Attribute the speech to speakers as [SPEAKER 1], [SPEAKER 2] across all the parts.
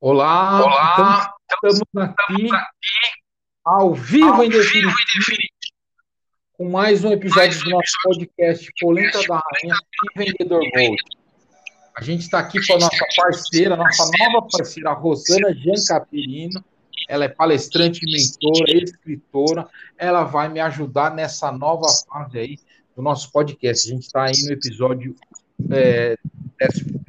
[SPEAKER 1] Olá,
[SPEAKER 2] Olá,
[SPEAKER 1] estamos, estamos aqui ao vivo
[SPEAKER 2] ao
[SPEAKER 1] em definitivo com mais um episódio
[SPEAKER 2] Mais um
[SPEAKER 1] do nosso podcast Polenta da Rainha e Vendedor Gold. A gente está aqui com a nossa parceira, nossa nova parceira, a Rosana Giancapirino. Ela é palestrante, mentora, escritora. Ela vai me ajudar nessa nova fase aí do nosso podcast. A gente está aí no episódio é, 11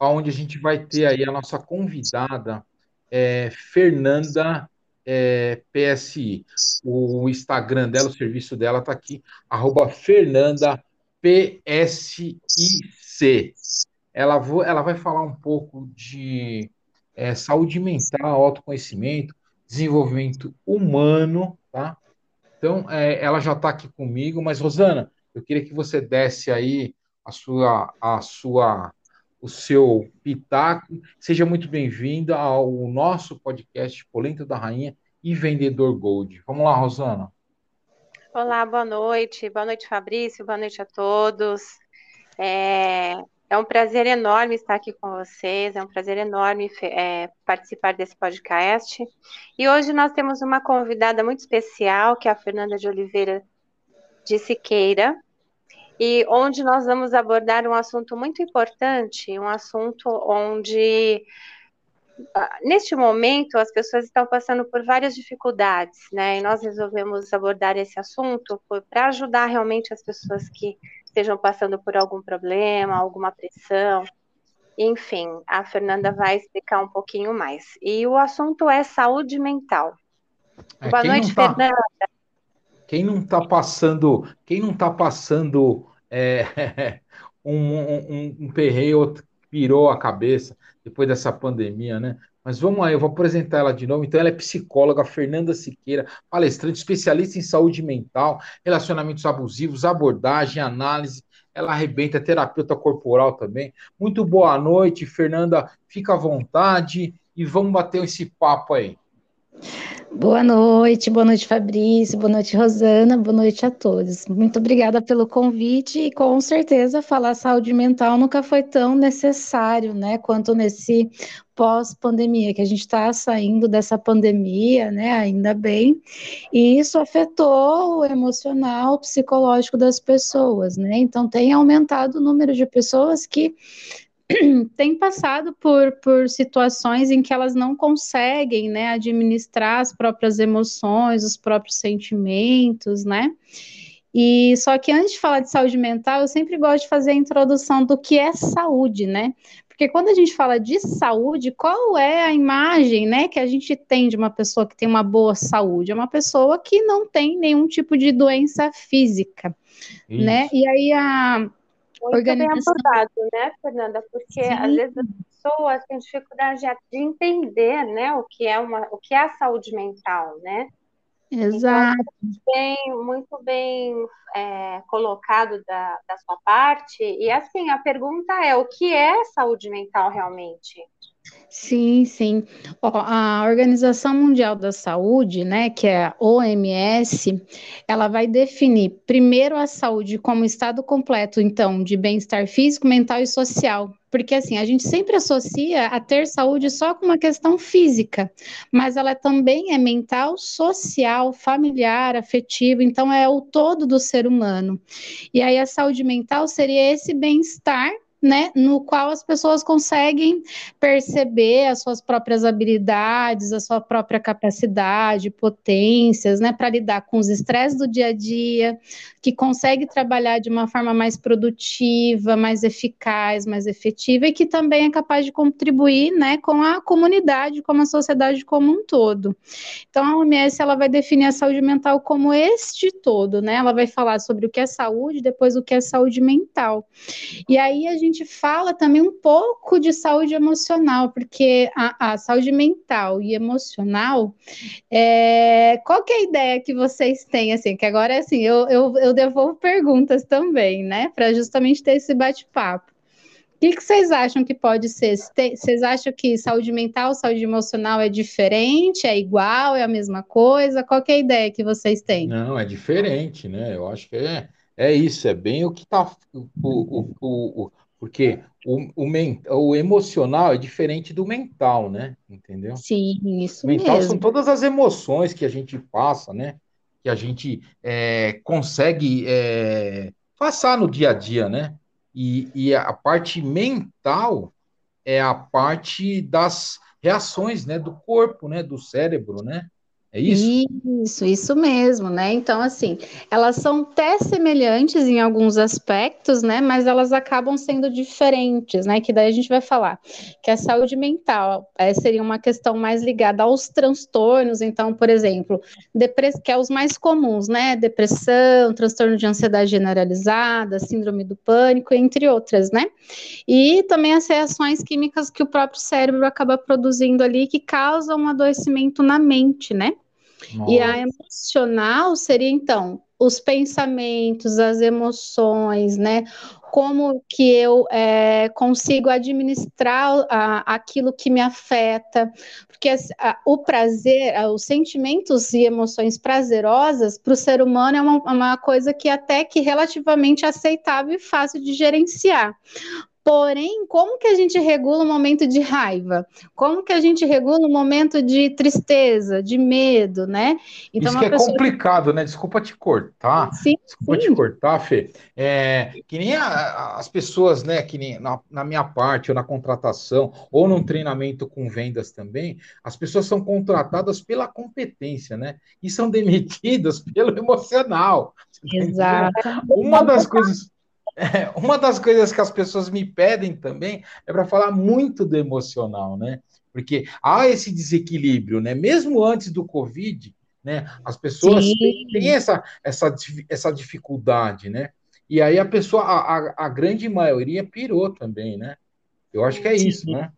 [SPEAKER 1] onde a gente vai ter aí a nossa convidada, é, Fernanda é, PSI. O Instagram dela, o serviço dela está aqui, arroba Fernanda PSIC. Ela, ela vai falar um pouco de é, saúde mental, autoconhecimento, desenvolvimento humano, tá? Então, é, ela já está aqui comigo, mas, Rosana, eu queria que você desse aí a sua, a sua o seu pitaco. Seja muito bem-vinda ao nosso podcast Polenta da Rainha e Vendedor Gold. Vamos lá, Rosana.
[SPEAKER 3] Olá, boa noite. Boa noite, Fabrício. Boa noite a todos. É, é um prazer enorme estar aqui com vocês. É um prazer enorme é, participar desse podcast. E hoje nós temos uma convidada muito especial, que é a Fernanda de Oliveira de Siqueira, e onde nós vamos abordar um assunto muito importante, um assunto onde ah, neste momento as pessoas estão passando por várias dificuldades, né? E nós resolvemos abordar esse assunto para ajudar realmente as pessoas que estejam passando por algum problema, alguma pressão. Enfim, a Fernanda vai explicar um pouquinho mais. E o assunto é saúde mental.
[SPEAKER 1] É,
[SPEAKER 3] Boa noite, tá... Fernanda.
[SPEAKER 1] Quem não está passando, quem não está passando é, um, um, um perreio pirou a cabeça depois dessa pandemia, né? Mas vamos aí, eu vou apresentar ela de novo. Então, ela é psicóloga, Fernanda Siqueira, palestrante, especialista em saúde mental, relacionamentos abusivos, abordagem, análise. Ela arrebenta, terapeuta corporal também. Muito boa noite, Fernanda. Fica à vontade e vamos bater esse papo aí.
[SPEAKER 4] Boa noite, boa noite, Fabrício, boa noite, Rosana, boa noite a todos. Muito obrigada pelo convite e com certeza falar saúde mental nunca foi tão necessário, né, quanto nesse pós-pandemia, que a gente está saindo dessa pandemia, né, ainda bem, e isso afetou o emocional, o psicológico das pessoas, né, então tem aumentado o número de pessoas que têm passado por, por situações em que elas não conseguem né, administrar as próprias emoções, os próprios sentimentos, né? E só que antes de falar de saúde mental, eu sempre gosto de fazer a introdução do que é saúde, né? Porque quando a gente fala de saúde, qual é a imagem, né, que a gente tem de uma pessoa que tem uma boa saúde? É uma pessoa que não tem nenhum tipo de doença física, né? Isso. né? E aí a
[SPEAKER 3] muito organização. bem abordado, né, Fernanda? Porque Sim. às vezes as pessoas têm dificuldade de entender, né, o que é uma, o que é a saúde mental, né?
[SPEAKER 4] Exato.
[SPEAKER 3] Então, muito bem, muito bem é, colocado da, da sua parte. E assim, a pergunta é: o que é saúde mental realmente?
[SPEAKER 4] Sim, sim. Ó, a Organização Mundial da Saúde, né, que é a OMS, ela vai definir primeiro a saúde como estado completo, então, de bem-estar físico, mental e social. Porque assim, a gente sempre associa a ter saúde só com uma questão física, mas ela também é mental, social, familiar, afetiva, então é o todo do ser humano. E aí a saúde mental seria esse bem-estar né, no qual as pessoas conseguem perceber as suas próprias habilidades, a sua própria capacidade, potências, né, para lidar com os estresses do dia a dia, que consegue trabalhar de uma forma mais produtiva, mais eficaz, mais efetiva e que também é capaz de contribuir, né, com a comunidade, com a sociedade como um todo. Então a OMS ela vai definir a saúde mental como este todo, né? Ela vai falar sobre o que é saúde, depois o que é saúde mental. E aí a gente gente fala também um pouco de saúde emocional, porque a, a saúde mental e emocional, é, qual que é a ideia que vocês têm, assim, que agora, assim, eu, eu, eu devolvo perguntas também, né, para justamente ter esse bate-papo. O que, que, vocês acham que pode ser? Vocês acham que saúde mental, saúde emocional é diferente, é igual, é a mesma coisa? Qual é a ideia que vocês têm?
[SPEAKER 1] Não, é diferente, né? Eu acho que é, é isso, é bem o que está o, o, o, Porque o, o, men, o emocional é diferente do mental, né? Entendeu?
[SPEAKER 4] Sim, isso
[SPEAKER 1] mental
[SPEAKER 4] mesmo.
[SPEAKER 1] são todas as emoções que a gente passa, né? Que a gente é, consegue é, passar no dia a dia, né? E, e a parte mental é a parte das reações, né? Do corpo, né? Do cérebro, né? É isso?
[SPEAKER 4] Isso, isso mesmo, né? Então, assim, elas são até semelhantes em alguns aspectos, né? Mas elas acabam sendo diferentes, né? Que daí a gente vai falar que a saúde mental é, seria uma questão mais ligada aos transtornos. Então, por exemplo, que é os mais comuns, né? Depressão, transtorno de ansiedade generalizada, síndrome do pânico, entre outras, né? E também as reações químicas que o próprio cérebro acaba produzindo ali que causam um adoecimento na mente, né? Nossa. E a emocional seria, então, os pensamentos, as emoções, né? Como que eu é, consigo administrar a, aquilo que me afeta, porque a, o prazer, a, os sentimentos e emoções prazerosas para o ser humano é uma, uma coisa que até que relativamente aceitável e fácil de gerenciar. Porém, como que a gente regula o momento de raiva? Como que a gente regula o momento de tristeza, de medo, né?
[SPEAKER 1] Então, Isso que é pessoa... complicado, né? Desculpa te cortar. Sim, Desculpa sim. te cortar, Fê. É, que nem a, as pessoas, né? Que nem na, na, minha parte, ou na contratação, ou num treinamento com vendas também, as pessoas são contratadas pela competência, né? E são demitidas pelo emocional.
[SPEAKER 4] Exato.
[SPEAKER 1] Uma das coisas é, uma das coisas que as pessoas me pedem também é para falar muito do emocional, né? Porque há esse desequilíbrio, né? Mesmo antes do Covid, né? As pessoas têm, têm, essa, essa, essa dificuldade, né? E aí a pessoa, a, a, a grande maioria pirou também, né? Eu acho que é Sim. isso, né?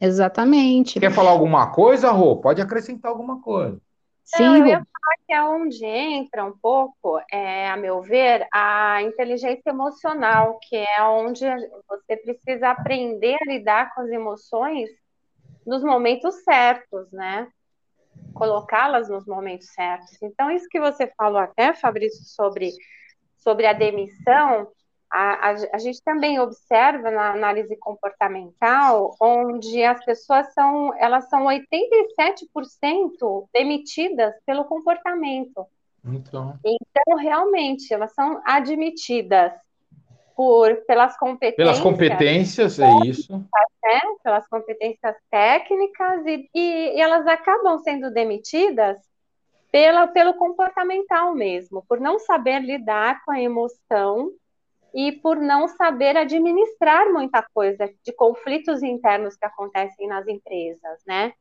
[SPEAKER 4] Exatamente.
[SPEAKER 1] Quer falar alguma coisa, Rô? Pode acrescentar alguma coisa.
[SPEAKER 3] Sim, Não, eu ia falar que é onde entra um pouco, é, a meu ver, a inteligência emocional, que é onde você precisa aprender a lidar com as emoções nos momentos certos, né? Colocá-las nos momentos certos. Então, isso que você falou até, Fabrício, sobre, sobre a demissão, a, a, a, gente também observa na análise comportamental, onde as pessoas são, elas são 87% demitidas pelo comportamento. Então. então, realmente, elas são admitidas por, pelas competências.
[SPEAKER 1] Pelas competências, é isso.
[SPEAKER 3] Né? Pelas competências técnicas, e, e, e elas acabam sendo demitidas pela, pelo comportamental mesmo, por não saber lidar com a emoção e por não saber administrar muita coisa de conflitos internos que acontecem nas empresas, né?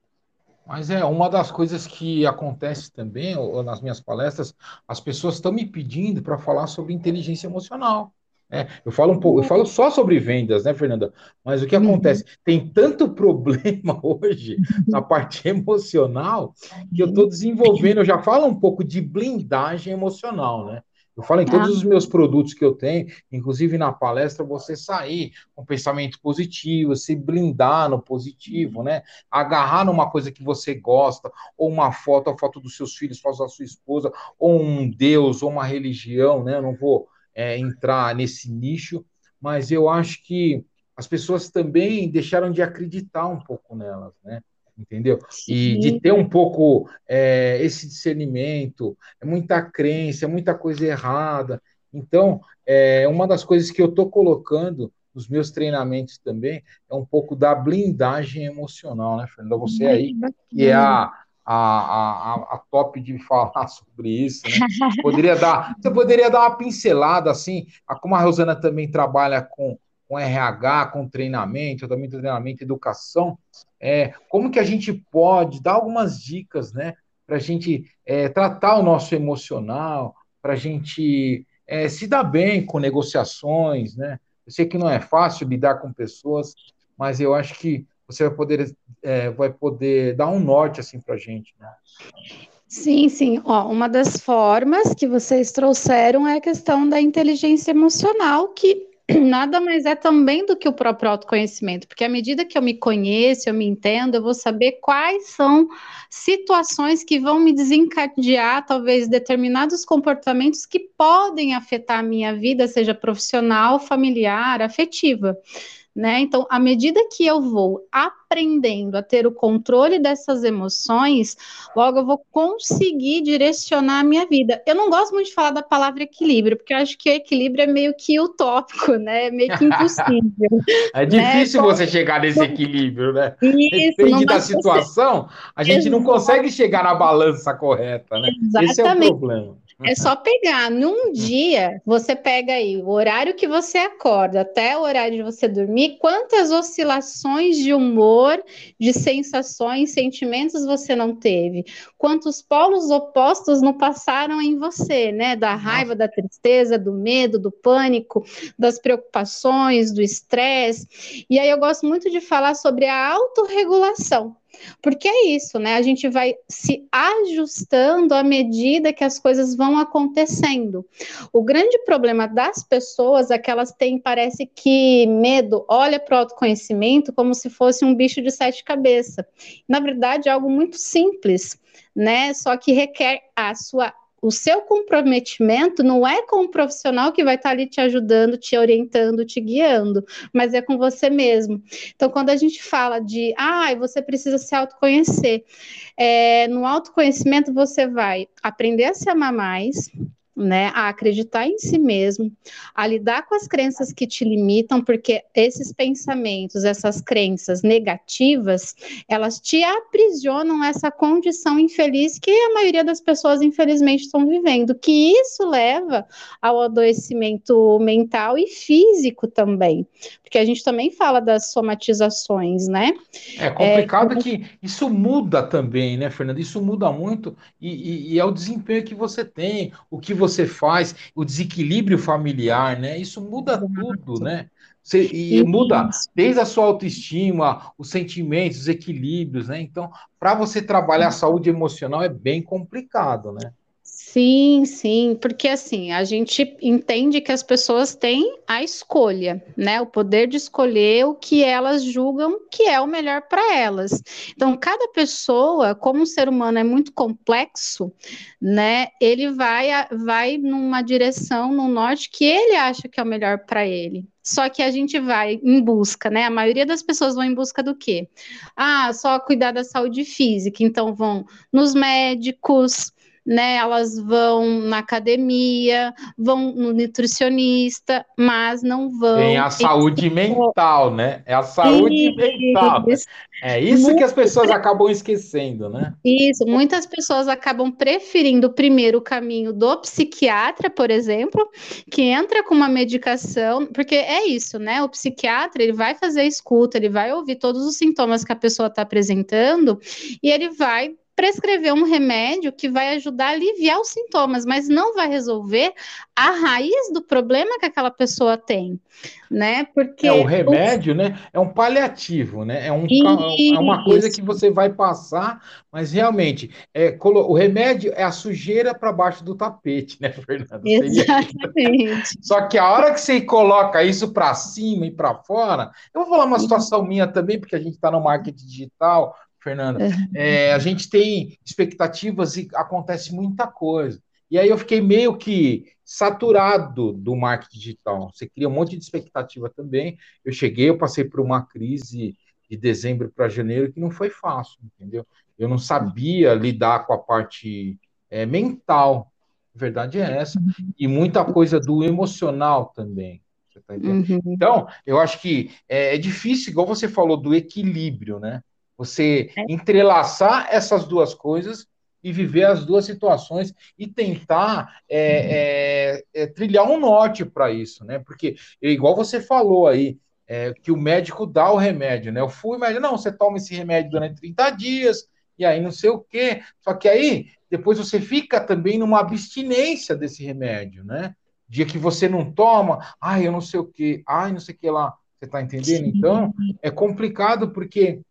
[SPEAKER 1] Mas é uma das coisas que acontece também, ou, nas minhas palestras, as pessoas estão me pedindo para falar sobre inteligência emocional. É, eu falo um pouco, eu falo só sobre vendas, né, Fernanda? Mas o que uhum. acontece? Tem tanto problema hoje na parte emocional que eu estou desenvolvendo, eu já falo um pouco de blindagem emocional, né? Eu falo em todos ah. os meus produtos que eu tenho, inclusive na palestra, você sair com pensamento positivo, se blindar no positivo, né? Agarrar numa coisa que você gosta, ou uma foto, a foto dos seus filhos, foto da sua esposa, ou um Deus, ou uma religião, né? Eu não vou é, entrar nesse nicho, mas eu acho que as pessoas também deixaram de acreditar um pouco nelas, né? Entendeu? Sim. E de ter um pouco é, esse discernimento, é muita crença, é muita coisa errada. Então, é, uma das coisas que eu estou colocando nos meus treinamentos também é um pouco da blindagem emocional, né, Fernanda? Você aí, que é a, a, a, a top de falar sobre isso, né? Poderia dar, você poderia dar uma pincelada, assim, como a Rosana também trabalha com com RH, com treinamento, também treinamento educação, é, como que a gente pode dar algumas dicas, né, para a gente é, tratar o nosso emocional, para a gente é, se dar bem com negociações, né? Eu sei que não é fácil lidar com pessoas, mas eu acho que você vai poder, é, vai poder dar um norte assim para a gente, né?
[SPEAKER 4] Sim, sim. Ó, uma das formas que vocês trouxeram é a questão da inteligência emocional, que nada mais é também do que o próprio autoconhecimento, porque à medida que eu me conheço, eu me entendo, eu vou saber quais são situações que vão me desencadear, talvez, determinados comportamentos que podem afetar a minha vida, seja profissional, familiar, afetiva né? Então, à medida que eu vou aprendendo a ter o controle dessas emoções, logo eu vou conseguir direcionar a minha vida. Eu não gosto muito de falar da palavra equilíbrio, porque eu acho que equilíbrio é meio que utópico, né? É meio que impossível.
[SPEAKER 1] é difícil né? você chegar nesse equilíbrio, né? Isso, Depende da situação, a gente Exato. não consegue chegar na balança correta, né? Exatamente. Esse é o problema.
[SPEAKER 4] É só pegar. Num dia, você pega aí o horário que você acorda até o horário de você dormir, quantas oscilações de humor, de sensações, sentimentos você não teve? Quantos polos opostos não passaram em você, né? Da raiva, da tristeza, do medo, do pânico, das preocupações, do estresse. E aí eu gosto muito de falar sobre a autorregulação. Porque é isso, né? A gente vai se ajustando à medida que as coisas vão acontecendo. O grande problema das pessoas é que elas têm, parece que, medo, olha para o autoconhecimento como se fosse um bicho de sete cabeças. Na verdade, é algo muito simples, né? Só que requer a sua o seu comprometimento não é com o profissional que vai estar ali te ajudando, te orientando, te guiando, mas é com você mesmo. Então, quando a gente fala de, ah, você precisa se autoconhecer, é, no autoconhecimento você vai aprender a se amar mais, né, a acreditar em si mesmo, a lidar com as crenças que te limitam, porque esses pensamentos, essas crenças negativas, elas te aprisionam essa condição infeliz que a maioria das pessoas, infelizmente, estão vivendo, que isso leva ao adoecimento mental e físico também, porque a gente também fala das somatizações, né?
[SPEAKER 1] É complicado é, que isso muda também, né, Fernanda? Isso muda muito e, e, e é o desempenho que você tem, o que você faz, o desequilíbrio familiar, né? Isso muda tudo, né? Você, e muda desde a sua autoestima, os sentimentos, os equilíbrios, né? Então, para você trabalhar a saúde emocional é bem complicado, né?
[SPEAKER 4] Sim, sim, porque assim, a gente entende que as pessoas têm a escolha, né? O poder de escolher o que elas julgam que é o melhor para elas. Então, cada pessoa, como um ser humano é muito complexo, né? Ele vai vai numa direção, no norte que ele acha que é o melhor para ele. Só que a gente vai em busca, né? A maioria das pessoas vão em busca do quê? Ah, só cuidar da saúde física, então vão nos médicos, né? Elas vão na academia, vão no nutricionista, mas não vão.
[SPEAKER 1] Tem a saúde mental, né? É a saúde isso, mental. É isso Muito... que as pessoas acabam esquecendo, né?
[SPEAKER 4] Isso, muitas pessoas acabam preferindo primeiro o caminho do psiquiatra, por exemplo, que entra com uma medicação, porque é isso, né? O psiquiatra ele vai fazer a escuta, ele vai ouvir todos os sintomas que a pessoa está apresentando e ele vai prescrever um remédio que vai ajudar a aliviar os sintomas, mas não vai resolver a raiz do problema que aquela pessoa tem, né?
[SPEAKER 1] Porque é o remédio, o... né? É um paliativo, né? É, um, é uma coisa que você vai passar, mas realmente é, o remédio é a sujeira para baixo do tapete, né, Fernanda?
[SPEAKER 4] Exatamente.
[SPEAKER 1] Só que a hora que você coloca isso para cima e para fora, eu vou falar uma situação minha também, porque a gente está no marketing digital Fernanda. É, a gente tem expectativas e acontece muita coisa. E aí eu fiquei meio que saturado do marketing digital. Você cria um monte de expectativa também. Eu cheguei, eu passei por uma crise de dezembro para janeiro que não foi fácil, entendeu? Eu não sabia lidar com a parte é, mental. A verdade é essa. E muita coisa do emocional também. Tá uhum. Então, eu acho que é, é difícil, igual você falou, do equilíbrio, né? Você é. entrelaçar essas duas coisas e viver as duas situações e tentar é, é, é, trilhar um norte para isso, né? Porque, igual você falou aí, é, que o médico dá o remédio, né? Eu fui, mas não, você toma esse remédio durante 30 dias, e aí não sei o quê. Só que aí, depois você fica também numa abstinência desse remédio, né? Dia que você não toma, ai, eu não sei o quê, ai, não sei o que lá. Você tá entendendo? Então, é complicado porque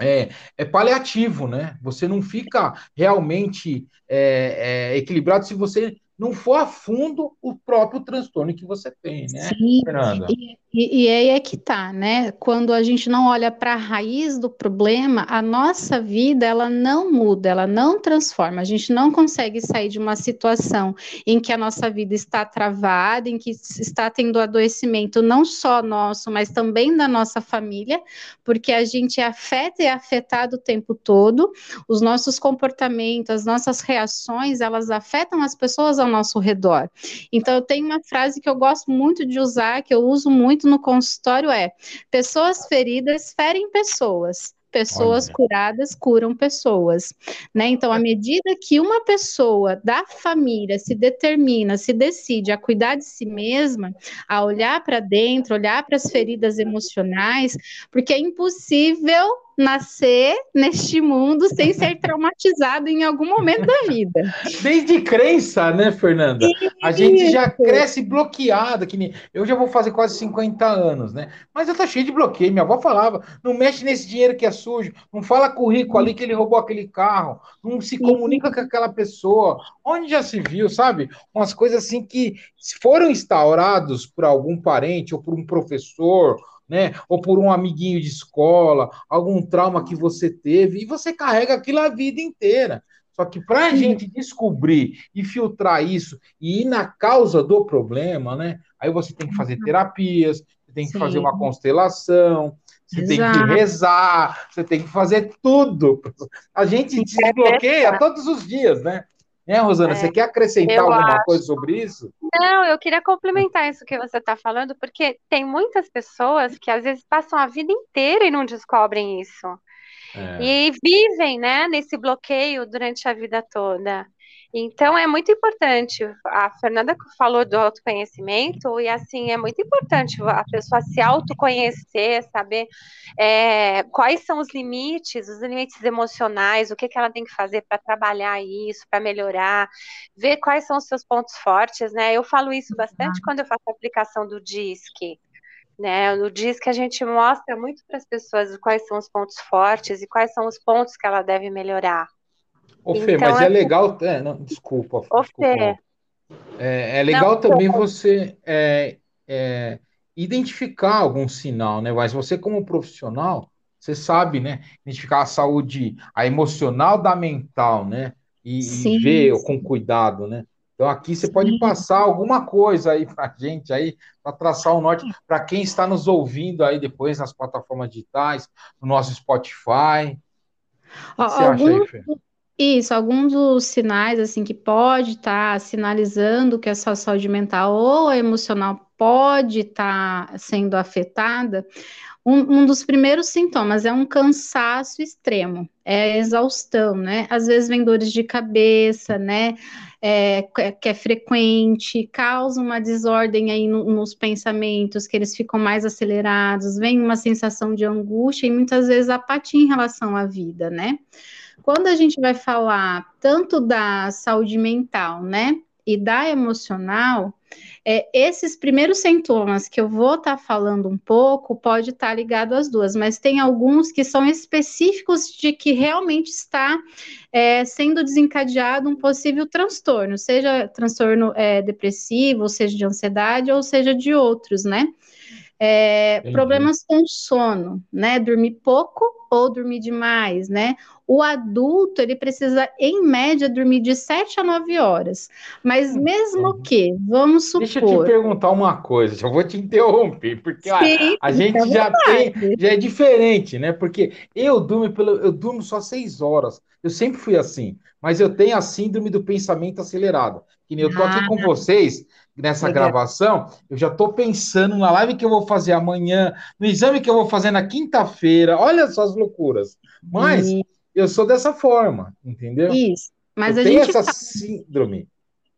[SPEAKER 1] é, é, paliativo, né? Você não fica realmente é, é, equilibrado se você não for a fundo o próprio transtorno que você tem, né,
[SPEAKER 4] Sim, Fernanda? E, e, e aí é que tá, né? Quando a gente não olha para a raiz do problema, a nossa vida ela não muda, ela não transforma. A gente não consegue sair de uma situação em que a nossa vida está travada, em que está tendo adoecimento não só nosso, mas também da nossa família, porque a gente afeta e é afetado o tempo todo. Os nossos comportamentos, as nossas reações, elas afetam as pessoas ao nosso redor. Então eu tenho uma frase que eu gosto muito de usar, que eu uso muito no consultório é: pessoas feridas ferem pessoas. Pessoas Olha. curadas curam pessoas, né? Então, à medida que uma pessoa da família se determina, se decide a cuidar de si mesma, a olhar para dentro, olhar para as feridas emocionais, porque é impossível nascer neste mundo sem ser traumatizado em algum momento da vida.
[SPEAKER 1] Desde crença, né, Fernanda? Isso. A gente já cresce bloqueada, que nem... eu já vou fazer quase 50 anos, né? Mas eu tô cheio de bloqueio. Minha avó falava: não mexe nesse dinheiro que é sujo, não fala com o rico ali que ele roubou aquele carro, não se comunica com aquela pessoa. Onde já se viu, sabe? Umas coisas assim que foram instaurados por algum parente ou por um professor né? Ou por um amiguinho de escola, algum trauma que você teve, e você carrega aquilo a vida inteira. Só que para a gente descobrir e filtrar isso e ir na causa do problema, né? Aí você tem que fazer uhum. terapias, você tem que Sim. fazer uma constelação, você Exato. tem que rezar, você tem que fazer tudo. A gente se desbloqueia todos os dias, né? Né, Rosana? É, você quer acrescentar alguma acho. coisa sobre isso?
[SPEAKER 3] Não, eu queria complementar isso que você está falando, porque tem muitas pessoas que às vezes passam a vida inteira e não descobrem isso. É. E vivem, né, nesse bloqueio durante a vida toda. Então é muito importante. A Fernanda falou do autoconhecimento e assim é muito importante a pessoa se autoconhecer, saber é, quais são os limites, os limites emocionais, o que, que ela tem que fazer para trabalhar isso, para melhorar, ver quais são os seus pontos fortes, né? Eu falo isso bastante quando eu faço a aplicação do DISC. Né, no DISC a gente mostra muito para as pessoas quais são os pontos fortes e quais são os pontos que ela deve melhorar.
[SPEAKER 1] Ô, Fê, então, mas é, é legal. É, não, desculpa. Ô, desculpa. Fê. É, é legal não, também você é, é, identificar algum sinal, né? Mas você, como profissional, você sabe, né? Identificar a saúde, a emocional da mental, né? E, e ver com cuidado, né? Então aqui você Sim. pode passar alguma coisa aí para gente aí para traçar o norte para quem está nos ouvindo aí depois nas plataformas digitais, no nosso Spotify.
[SPEAKER 4] O que você acha aí, Fê? Isso, alguns dos sinais assim que pode estar tá sinalizando que a sua saúde mental ou emocional pode estar tá sendo afetada. Um, um, dos primeiros sintomas é um cansaço extremo, é exaustão, né? Às vezes vem dores de cabeça, né? É, que é frequente, causa uma desordem aí no, nos pensamentos, que eles ficam mais acelerados, vem uma sensação de angústia e muitas vezes apatia em relação à vida, né? Quando a gente vai falar tanto da saúde mental, né, e da emocional, é, esses primeiros sintomas que eu vou estar tá falando um pouco pode estar tá ligado às duas, mas tem alguns que são específicos de que realmente está é, sendo desencadeado um possível transtorno, seja transtorno é, depressivo, seja de ansiedade, ou seja de outros, né? É, problemas com sono, né? Dormir pouco ou dormir demais, né? O adulto, ele precisa, em média, dormir de 7 a 9 horas. Mas hum, mesmo que, vamos supor... Deixa
[SPEAKER 1] eu te perguntar uma coisa, já vou te interromper, porque Sim, a, a gente já tem, já é diferente, né? Porque eu durmo, pelo, eu durmo só 6 horas. Eu sempre fui assim, mas eu tenho a síndrome do pensamento acelerado. Que nem eu tô aqui com ah. vocês, nessa Legal. gravação, eu já estou pensando na live que eu vou fazer amanhã, no exame que eu vou fazer na quinta-feira. Olha só as loucuras. Mas eu sou dessa forma, entendeu?
[SPEAKER 4] Isso. Mas
[SPEAKER 1] eu
[SPEAKER 4] a tenho
[SPEAKER 1] gente essa síndrome.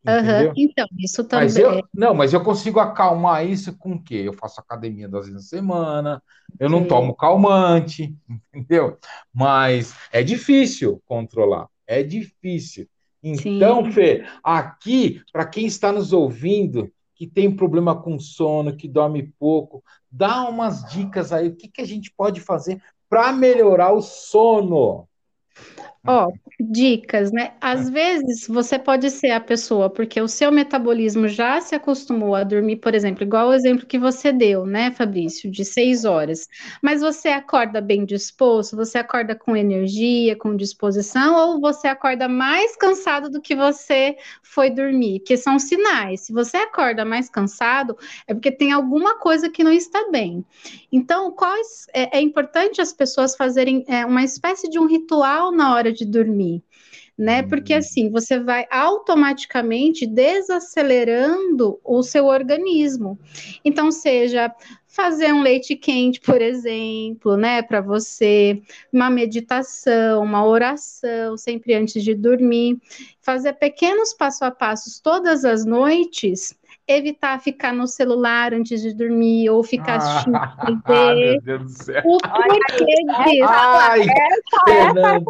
[SPEAKER 4] Uhum, então, isso também.
[SPEAKER 1] Mas eu, não, mas eu consigo acalmar isso com o quê? Eu faço academia duas vezes na semana, eu não Sim. tomo calmante, entendeu? Mas é difícil controlar, é difícil. Então, Sim. Fê, aqui, para quem está nos ouvindo, que tem problema com sono, que dorme pouco, dá umas dicas aí, o que, que a gente pode fazer para melhorar o sono?
[SPEAKER 4] Ó, dicas, né? Às vezes você pode ser a pessoa, porque o seu metabolismo já se acostumou a dormir, por exemplo, igual o exemplo que você deu, né, Fabrício, de seis horas. Mas você acorda bem disposto, você acorda com energia, com disposição, ou você acorda mais cansado do que você foi dormir? Que são sinais. Se você acorda mais cansado, é porque tem alguma coisa que não está bem. Então, quais é, é importante as pessoas fazerem é, uma espécie de um ritual na hora de dormir, né? Porque hum. assim você vai automaticamente desacelerando o seu organismo. Então, seja fazer um leite quente, por exemplo, né, para você, uma meditação, uma oração, sempre antes de dormir, fazer pequenos passo a passos todas as noites evitar ficar no celular antes de dormir ou ficar assistindo ah, TV. Meu Deus do céu. O porquê disso?
[SPEAKER 3] Ai, essa, essa,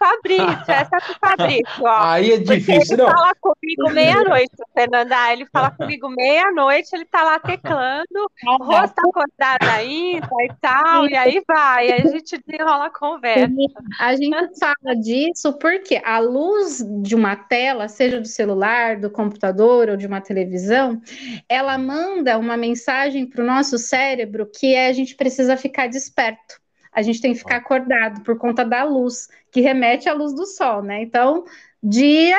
[SPEAKER 3] Fabrício, essa é pro Fabrício, ó.
[SPEAKER 1] Aí é difícil,
[SPEAKER 3] ele
[SPEAKER 1] não.
[SPEAKER 3] fala comigo meia-noite, Fernanda. Ele fala comigo meia-noite, ele tá lá teclando, o rosto tá acordado ainda e tal, e aí vai, aí a gente desenrola a conversa.
[SPEAKER 4] A gente fala disso porque a luz de uma tela, seja do celular, do computador ou de uma televisão, ela manda uma mensagem para o nosso cérebro que é a gente precisa ficar desperto a gente tem que ficar acordado por conta da luz, que remete à luz do sol, né? Então, dia,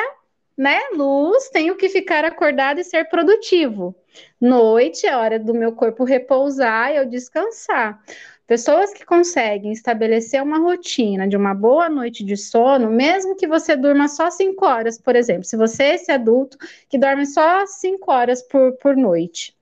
[SPEAKER 4] né, luz, tenho que ficar acordado e ser produtivo. Noite é hora do meu corpo repousar e eu descansar. Pessoas que conseguem estabelecer uma rotina de uma boa noite de sono, mesmo que você durma só cinco horas, por exemplo, se você é esse adulto que dorme só cinco horas por, por noite,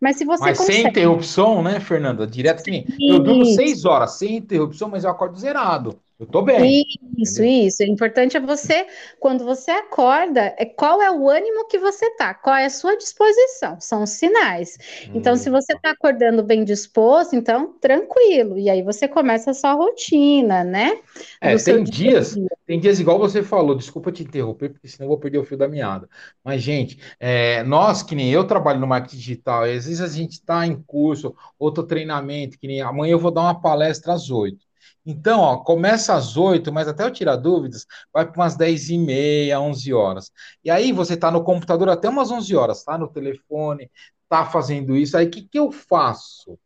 [SPEAKER 4] mas se você
[SPEAKER 1] mas
[SPEAKER 4] consegue...
[SPEAKER 1] sem interrupção, né, Fernanda? Direto que nem. Eu durmo seis horas sem interrupção, mas eu acordo zerado. Eu tô bem.
[SPEAKER 4] Isso, entendeu? isso. O importante é você, quando você acorda, é qual é o ânimo que você tá, qual é a sua disposição, são os sinais. Hum. Então, se você tá acordando bem disposto, então tranquilo. E aí você começa a sua rotina, né?
[SPEAKER 1] É, tem dias, dia. tem dias igual você falou, desculpa te interromper, porque senão eu vou perder o fio da meada. Mas, gente, é, nós, que nem eu trabalho no marketing digital, às vezes a gente tá em curso, outro treinamento, que nem amanhã eu vou dar uma palestra às oito. Então, ó, começa às 8, mas até eu tirar dúvidas, vai para umas 10 e meia, 11 horas. E aí você está no computador até umas 11 horas, tá no telefone, tá fazendo isso. Aí o que, que eu faço?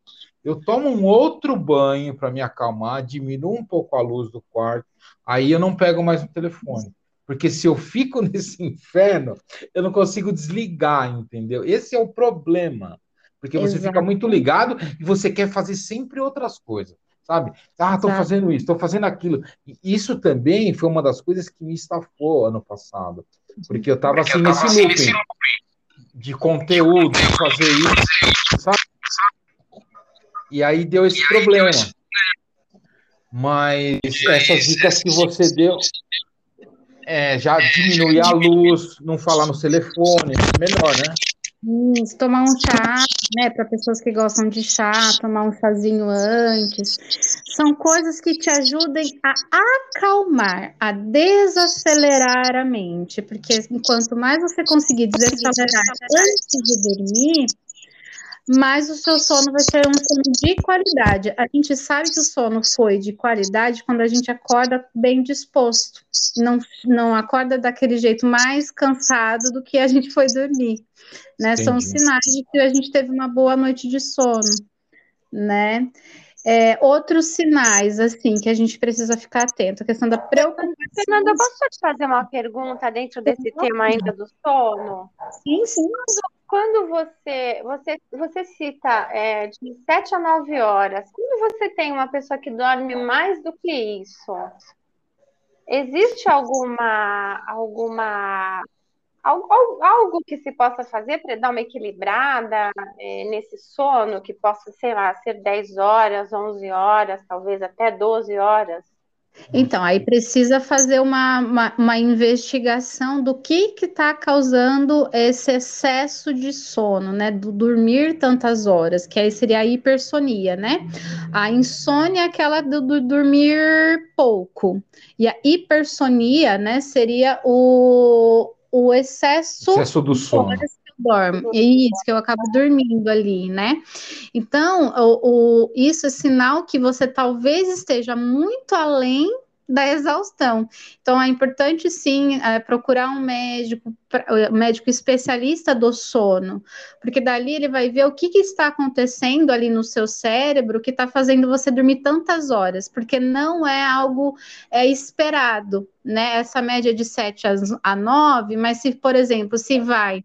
[SPEAKER 1] Eu tomo um outro banho para me acalmar, diminuo um pouco a luz do quarto, aí eu não pego mais o telefone. Porque se eu fico nesse inferno, eu não consigo desligar, entendeu? Esse é o problema. Porque você Exato. fica muito ligado e você quer fazer sempre outras coisas sabe? Ah, estou fazendo isso, estou fazendo aquilo. E isso também foi uma das coisas que me estafou ano passado, porque eu estava assim, nesse assim looping de conteúdo, de fazer isso, sabe? E aí deu esse problema. Mas essas dicas que você deu, é, já diminuir a luz, não falar no telefone, melhor, né?
[SPEAKER 4] Isso, tomar um chá, né, para pessoas que gostam de chá, tomar um chazinho antes. São coisas que te ajudem a acalmar, a desacelerar a mente, porque quanto mais você conseguir desacelerar antes de dormir, mais o seu sono vai ser um sono de qualidade. A gente sabe que o sono foi de qualidade quando a gente acorda bem disposto, não, não acorda daquele jeito mais cansado do que a gente foi dormir né? Entendi. São sinais de que a gente teve uma boa noite de sono, né? É, outros sinais, assim, que a gente precisa ficar atento, a questão da preocupação.
[SPEAKER 3] Fernanda, posso te fazer uma pergunta dentro desse tema ainda do sono?
[SPEAKER 4] Sim, sim.
[SPEAKER 3] Quando, quando você, você, você cita é, de 7 a 9 horas, quando você tem uma pessoa que dorme mais do que isso, existe alguma, alguma Algo, algo que se possa fazer para dar uma equilibrada é, nesse sono, que possa, sei lá, ser 10 horas, 11 horas, talvez até 12 horas?
[SPEAKER 4] Então, aí precisa fazer uma, uma, uma investigação do que está causando esse excesso de sono, né? Do dormir tantas horas, que aí seria a hipersonia, né? A insônia é aquela do, do dormir pouco. E a hipersonia, né, seria o, o excesso,
[SPEAKER 1] excesso do sono.
[SPEAKER 4] Eu dormo. É isso, que eu acabo dormindo ali, né? Então, o, o, isso é sinal que você talvez esteja muito além da exaustão. Então, é importante sim é, procurar um médico, um médico especialista do sono, porque dali ele vai ver o que, que está acontecendo ali no seu cérebro que está fazendo você dormir tantas horas, porque não é algo é, esperado, né? Essa média de 7 a 9, mas se, por exemplo, se vai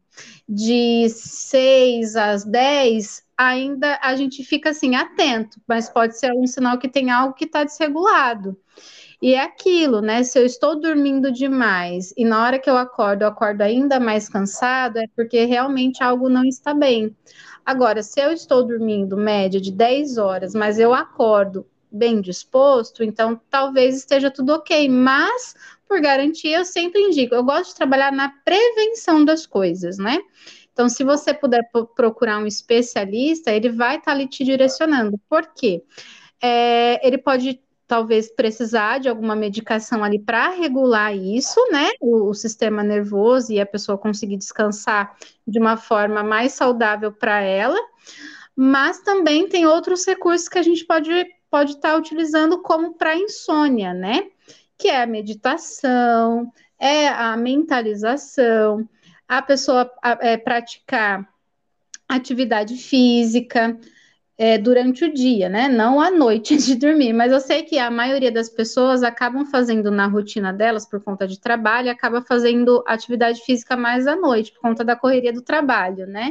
[SPEAKER 4] de 6 às 10, ainda a gente fica assim atento, mas pode ser um sinal que tem algo que está desregulado. E é aquilo, né? Se eu estou dormindo demais e na hora que eu acordo, eu acordo ainda mais cansado, é porque realmente algo não está bem. Agora, se eu estou dormindo média de 10 horas, mas eu acordo bem disposto, então talvez esteja tudo ok. Mas, por garantia, eu sempre indico, eu gosto de trabalhar na prevenção das coisas, né? Então, se você puder procurar um especialista, ele vai estar tá ali te direcionando. Por quê? É, ele pode talvez precisar de alguma medicação ali para regular isso, né? O, o, sistema nervoso e a pessoa conseguir descansar de uma forma mais saudável para ela. Mas também tem outros recursos que a gente pode pode estar tá utilizando como para insônia, né? Que é a meditação, é a mentalização, a pessoa é, praticar atividade física, é, durante o dia, né? Não à noite de dormir. Mas eu sei que a maioria das pessoas acabam fazendo na rotina delas, por conta de trabalho, acaba fazendo atividade física mais à noite, por conta da correria do trabalho, né?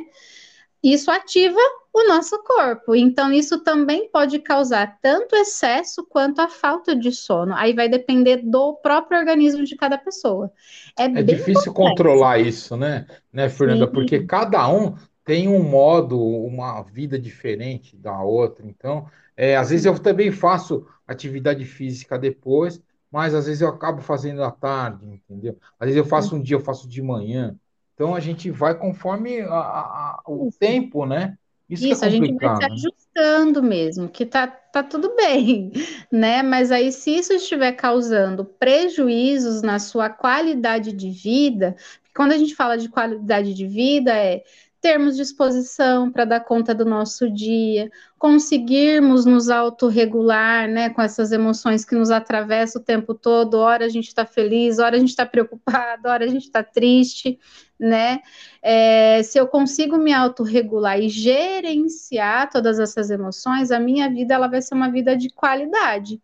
[SPEAKER 4] Isso ativa o nosso corpo. Então, isso também pode causar tanto excesso quanto a falta de sono. Aí vai depender do próprio organismo de cada pessoa.
[SPEAKER 1] É, é difícil complexo. controlar isso, né, né, Fernanda? Sim. Porque cada um tem um modo, uma vida diferente da outra. Então, é, às vezes eu também faço atividade física depois, mas às vezes eu acabo fazendo à tarde, entendeu? Às vezes eu faço um dia, eu faço de manhã. Então a gente vai conforme a, a, o tempo, né?
[SPEAKER 4] Isso, Isso é a gente vai se né? ajustando mesmo, que tá, tá tudo bem, né? Mas aí, se isso estiver causando prejuízos na sua qualidade de vida, quando a gente fala de qualidade de vida, é termos disposição para dar conta do nosso dia, conseguirmos nos autorregular, né, com essas emoções que nos atravessam o tempo todo, hora a gente está feliz, hora a gente está preocupado, hora a gente está triste, né, é, se eu consigo me autorregular e gerenciar todas essas emoções, a minha vida, ela vai ser uma vida de qualidade,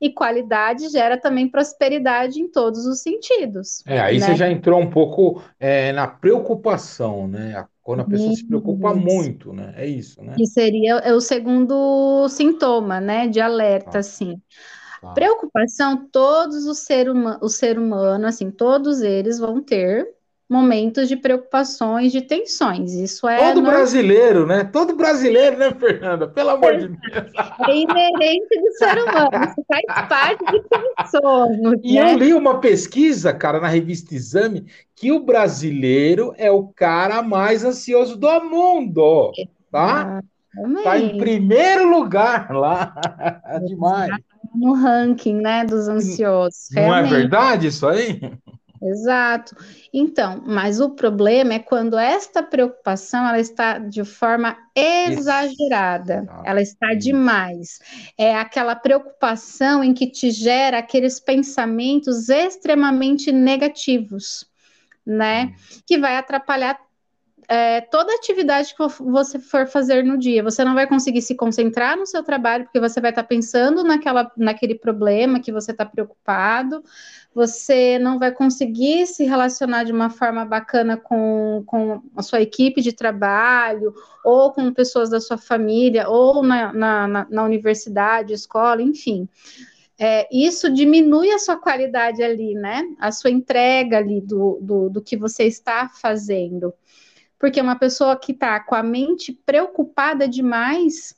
[SPEAKER 4] e qualidade gera também prosperidade em todos os sentidos.
[SPEAKER 1] É, aí né? você já entrou um pouco é, na preocupação, né? Quando a pessoa isso. se preocupa muito, né? É isso, né?
[SPEAKER 4] Que seria é o segundo sintoma, né? De alerta, tá. assim. Tá. Preocupação, todos os ser, huma, o ser humano, assim, todos eles vão ter momentos de preocupações, de tensões. Isso é.
[SPEAKER 1] Todo brasileiro, né? Todo brasileiro, né, Fernanda? Pelo amor de Deus.
[SPEAKER 4] É inerente do ser humano. Isso faz parte de quem somos.
[SPEAKER 1] E né? eu li uma pesquisa, cara, na revista Exame, que o brasileiro é o cara mais ansioso do mundo. Tá? Tá em primeiro lugar lá. Demais.
[SPEAKER 4] No ranking, né, dos ansiosos.
[SPEAKER 1] Não é Realmente. é verdade isso aí?
[SPEAKER 4] Exato. Então, mas o problema é quando esta preocupação ela está de forma exagerada, Isso. ela está demais. É aquela preocupação em que te gera aqueles pensamentos extremamente negativos, né? Hum. Que vai atrapalhar é, toda atividade que você for fazer no dia, você não vai conseguir se concentrar no seu trabalho, porque você vai estar pensando naquela, naquele problema que você está preocupado, você não vai conseguir se relacionar de uma forma bacana com, com a sua equipe de trabalho, ou com pessoas da sua família, ou na, na, na universidade, escola, enfim. É, isso diminui a sua qualidade ali, né? A sua entrega ali do, do, do que você está fazendo. Porque uma pessoa que está com a mente preocupada demais,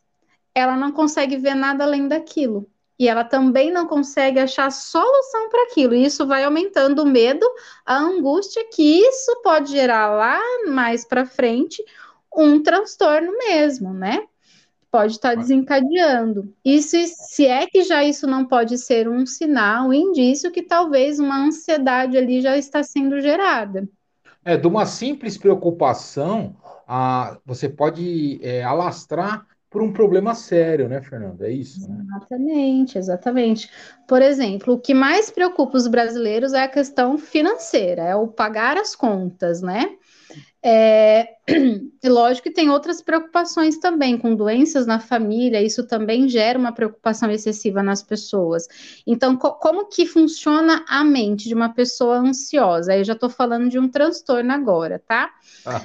[SPEAKER 4] ela não consegue ver nada além daquilo. E ela também não consegue achar solução para aquilo. E isso vai aumentando o medo, a angústia, que isso pode gerar lá mais para frente um transtorno mesmo, né? Pode estar tá desencadeando. Se, se é que já isso não pode ser um sinal, um indício que talvez uma ansiedade ali já está sendo gerada.
[SPEAKER 1] É, de uma simples preocupação, a, você pode é, alastrar por um problema sério, né, Fernando? É isso, né?
[SPEAKER 4] Exatamente, exatamente. Por exemplo, o que mais preocupa os brasileiros é a questão financeira, é o pagar as contas, né? É, lógico que tem outras preocupações também, com doenças na família, isso também gera uma preocupação excessiva nas pessoas. Então, co como que funciona a mente de uma pessoa ansiosa? Eu já estou falando de um transtorno agora, tá? Ah.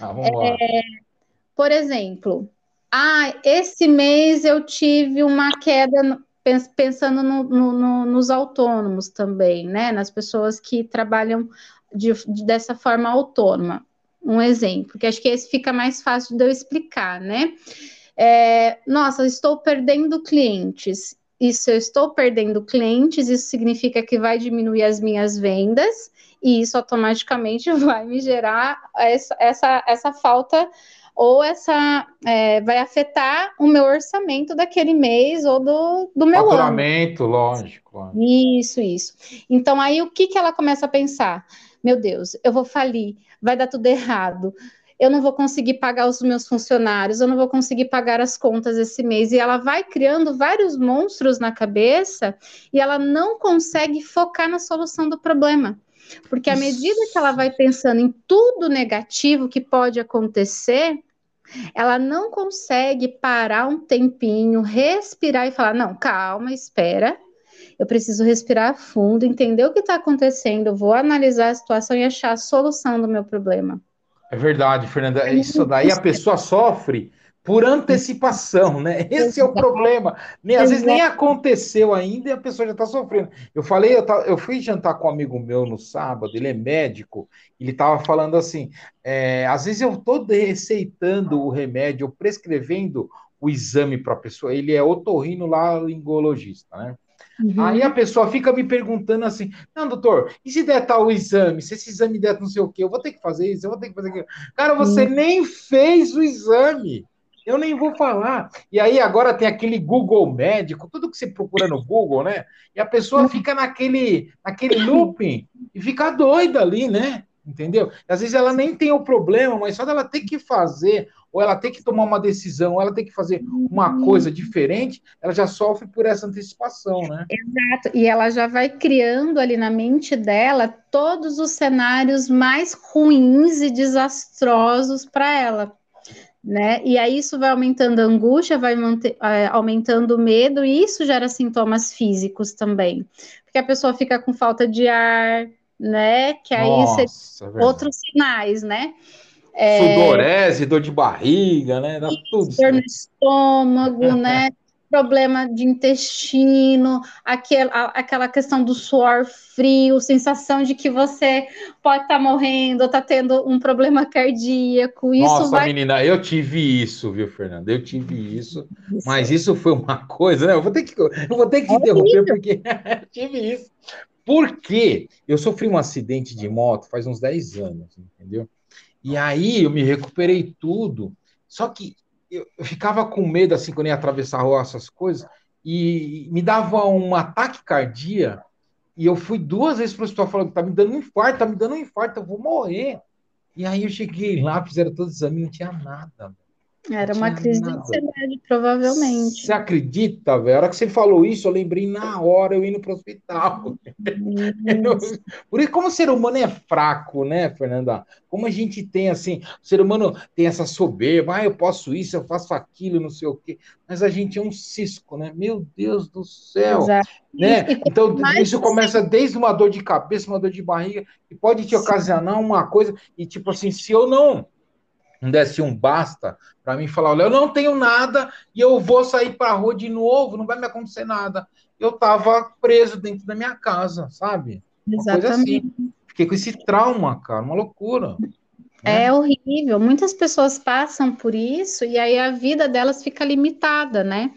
[SPEAKER 4] É, por exemplo, ah, esse mês eu tive uma queda, pensando no, no, no, nos autônomos também, né? Nas pessoas que trabalham de, de, dessa forma autônoma. Um exemplo, que acho que esse fica mais fácil de eu explicar, né? É, nossa, estou perdendo clientes. Isso, eu estou perdendo clientes, isso significa que vai diminuir as minhas vendas, e isso automaticamente vai me gerar essa, essa, essa falta ou essa é, vai afetar o meu orçamento daquele mês ou do, do meu
[SPEAKER 1] Faturamento, ano. lógico, lógico.
[SPEAKER 4] Isso, isso. Então aí o que, que ela começa a pensar? Meu Deus, eu vou falir, vai dar tudo errado. Eu não vou conseguir pagar os meus funcionários, eu não vou conseguir pagar as contas esse mês. E ela vai criando vários monstros na cabeça e ela não consegue focar na solução do problema. Porque à medida que ela vai pensando em tudo negativo que pode acontecer, ela não consegue parar um tempinho, respirar e falar: não, calma, espera. Eu preciso respirar fundo, entender o que está acontecendo, vou analisar a situação e achar a solução do meu problema.
[SPEAKER 1] É verdade, Fernanda. É isso daí a pessoa sofre por antecipação, né? Esse é o problema. Às vezes nem aconteceu ainda e a pessoa já está sofrendo. Eu falei, eu, eu, fui jantar com um amigo meu no sábado, ele é médico, ele estava falando assim: é, às vezes eu estou receitando o remédio, prescrevendo o exame para a pessoa, ele é otorrino laringologista, né? Uhum. Aí a pessoa fica me perguntando assim: não, doutor, e se der tal exame? Se esse exame der não sei o quê, eu vou ter que fazer isso, eu vou ter que fazer aquilo. Cara, você uhum. nem fez o exame. Eu nem vou falar. E aí agora tem aquele Google médico, tudo que você procura no Google, né? E a pessoa fica naquele, naquele looping e fica doida ali, né? Entendeu? Às vezes ela nem tem o problema, mas só dela ter que fazer, ou ela ter que tomar uma decisão, ou ela ter que fazer uma coisa diferente, ela já sofre por essa antecipação, né?
[SPEAKER 4] Exato. E ela já vai criando ali na mente dela todos os cenários mais ruins e desastrosos para ela né? E aí isso vai aumentando a angústia, vai manter, é, aumentando o medo, e isso gera sintomas físicos também. Porque a pessoa fica com falta de ar, né? Que aí Nossa, é outros sinais, né?
[SPEAKER 1] É, Sudorese, dor de barriga, né? Dá tudo.
[SPEAKER 4] Dor no estômago, né? problema de intestino, aquel, aquela questão do suor frio, sensação de que você pode estar tá morrendo, está tendo um problema cardíaco. Isso
[SPEAKER 1] Nossa,
[SPEAKER 4] vai...
[SPEAKER 1] menina, eu tive isso, viu, Fernanda? Eu tive isso, isso. mas isso foi uma coisa, né? Eu vou ter que, eu vou ter que é interromper, porque eu tive isso. Porque eu sofri um acidente de moto faz uns 10 anos, entendeu? E aí eu me recuperei tudo. Só que eu, eu ficava com medo, assim, quando ia atravessar a rua, essas coisas, e me dava um ataque cardíaco, e eu fui duas vezes para o hospital falando, tá me dando um infarto, tá me dando um infarto, eu vou morrer. E aí eu cheguei lá, fizeram todos os exames, não tinha nada.
[SPEAKER 4] Era uma crise nada. de ansiedade, provavelmente.
[SPEAKER 1] Você acredita, velho? A hora que você falou isso, eu lembrei na hora eu indo para o hospital. Por isso, como o ser humano é fraco, né, Fernanda? Como a gente tem assim, o ser humano tem essa soberba, ah, eu posso isso, eu faço aquilo, não sei o quê. Mas a gente é um cisco, né? Meu Deus do céu. Exato. Né? Então, isso começa desde uma dor de cabeça, uma dor de barriga, que pode te ocasionar uma coisa, e tipo assim, se eu não não desse um basta para mim falar, olha, eu não tenho nada e eu vou sair para a rua de novo, não vai me acontecer nada. Eu estava preso dentro da minha casa, sabe? Uma Exatamente. coisa assim. Fiquei com esse trauma, cara, uma loucura.
[SPEAKER 4] É né? horrível. Muitas pessoas passam por isso e aí a vida delas fica limitada, né?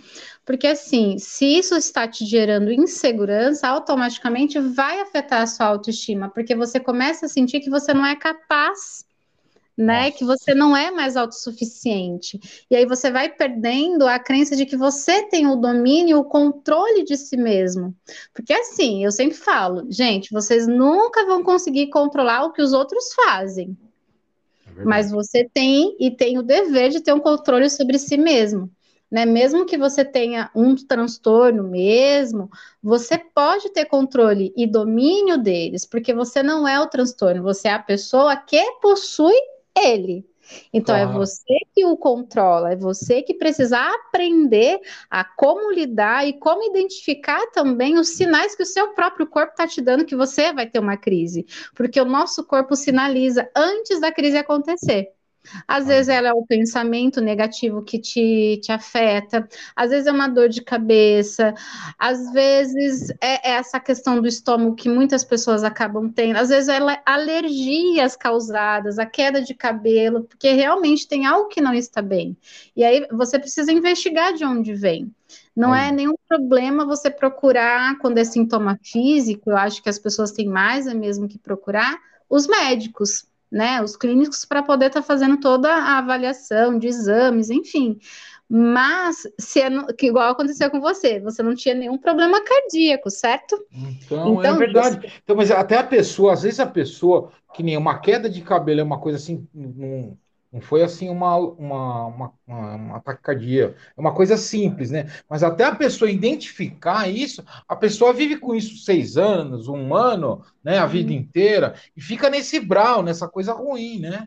[SPEAKER 4] Porque assim, se isso está te gerando insegurança, automaticamente vai afetar a sua autoestima, porque você começa a sentir que você não é capaz né? Que você não é mais autossuficiente. E aí você vai perdendo a crença de que você tem o domínio, o controle de si mesmo. Porque assim, eu sempre falo, gente, vocês nunca vão conseguir controlar o que os outros fazem. É mas você tem e tem o dever de ter um controle sobre si mesmo. né? Mesmo que você tenha um transtorno mesmo, você pode ter controle e domínio deles, porque você não é o transtorno, você é a pessoa que possui ele. Então é claro. é você que o controla, é você que precisa aprender a como lidar e como identificar também os sinais que o seu próprio corpo está te dando que você vai ter uma crise, porque o nosso corpo sinaliza antes da crise acontecer. Às vezes ela é o pensamento negativo que te, te afeta, às vezes é uma dor de cabeça, às vezes é, é essa questão do estômago que muitas pessoas acabam tendo, às vezes ela é alergias causadas, a queda de cabelo, porque realmente tem algo que não está bem. E aí você precisa investigar de onde vem. Não é nenhum problema você procurar quando é sintoma físico, eu acho que as pessoas têm mais é mesmo que procurar os médicos né, os clínicos para poder estar tá fazendo toda a avaliação de exames, enfim. Mas, se é no, que igual aconteceu com você, você não tinha nenhum problema cardíaco, certo?
[SPEAKER 1] Então, é então é verdade. Então, mas até a pessoa, às vezes a pessoa, que nem uma queda de cabelo é uma coisa assim, num, não foi assim uma, uma, uma, uma, cardíaco. É uma coisa simples, né? Mas até a pessoa identificar isso, a pessoa vive com isso seis anos, um ano, né? A vida inteira, e fica nesse brau, nessa coisa ruim, né?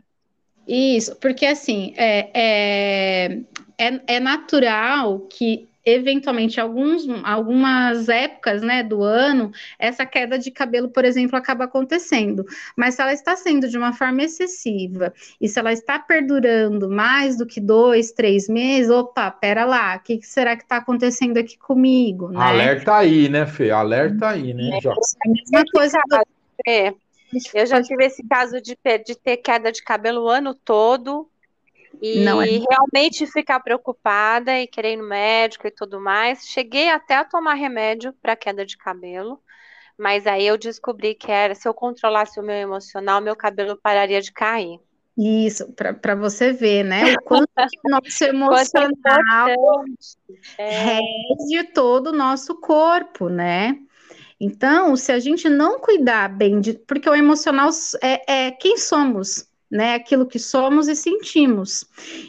[SPEAKER 4] Isso, porque assim, é, é, é, é natural que eventualmente alguns, algumas épocas né, do ano, essa queda de cabelo, por exemplo, acaba acontecendo. Mas se ela está sendo de uma forma excessiva e se ela está perdurando mais do que dois, três meses, opa, pera lá, o que, que, será que está acontecendo aqui comigo? Né?
[SPEAKER 1] Alerta aí, né, Fê? Alerta aí, né?
[SPEAKER 3] É, a mesma coisa. É. Eu já tive esse caso de, de ter queda de cabelo o ano todo, e não é. realmente ficar preocupada e querer ir no médico e tudo mais. Cheguei até a tomar remédio para queda de cabelo, mas aí eu descobri que era se eu controlasse o meu emocional, meu cabelo pararia de cair.
[SPEAKER 4] Isso, para você ver, né? O quanto que o nosso emocional é. rege todo o nosso corpo, né? Então, se a gente não cuidar bem de. Porque o emocional é, é quem somos, né, aquilo que somos e sentimos.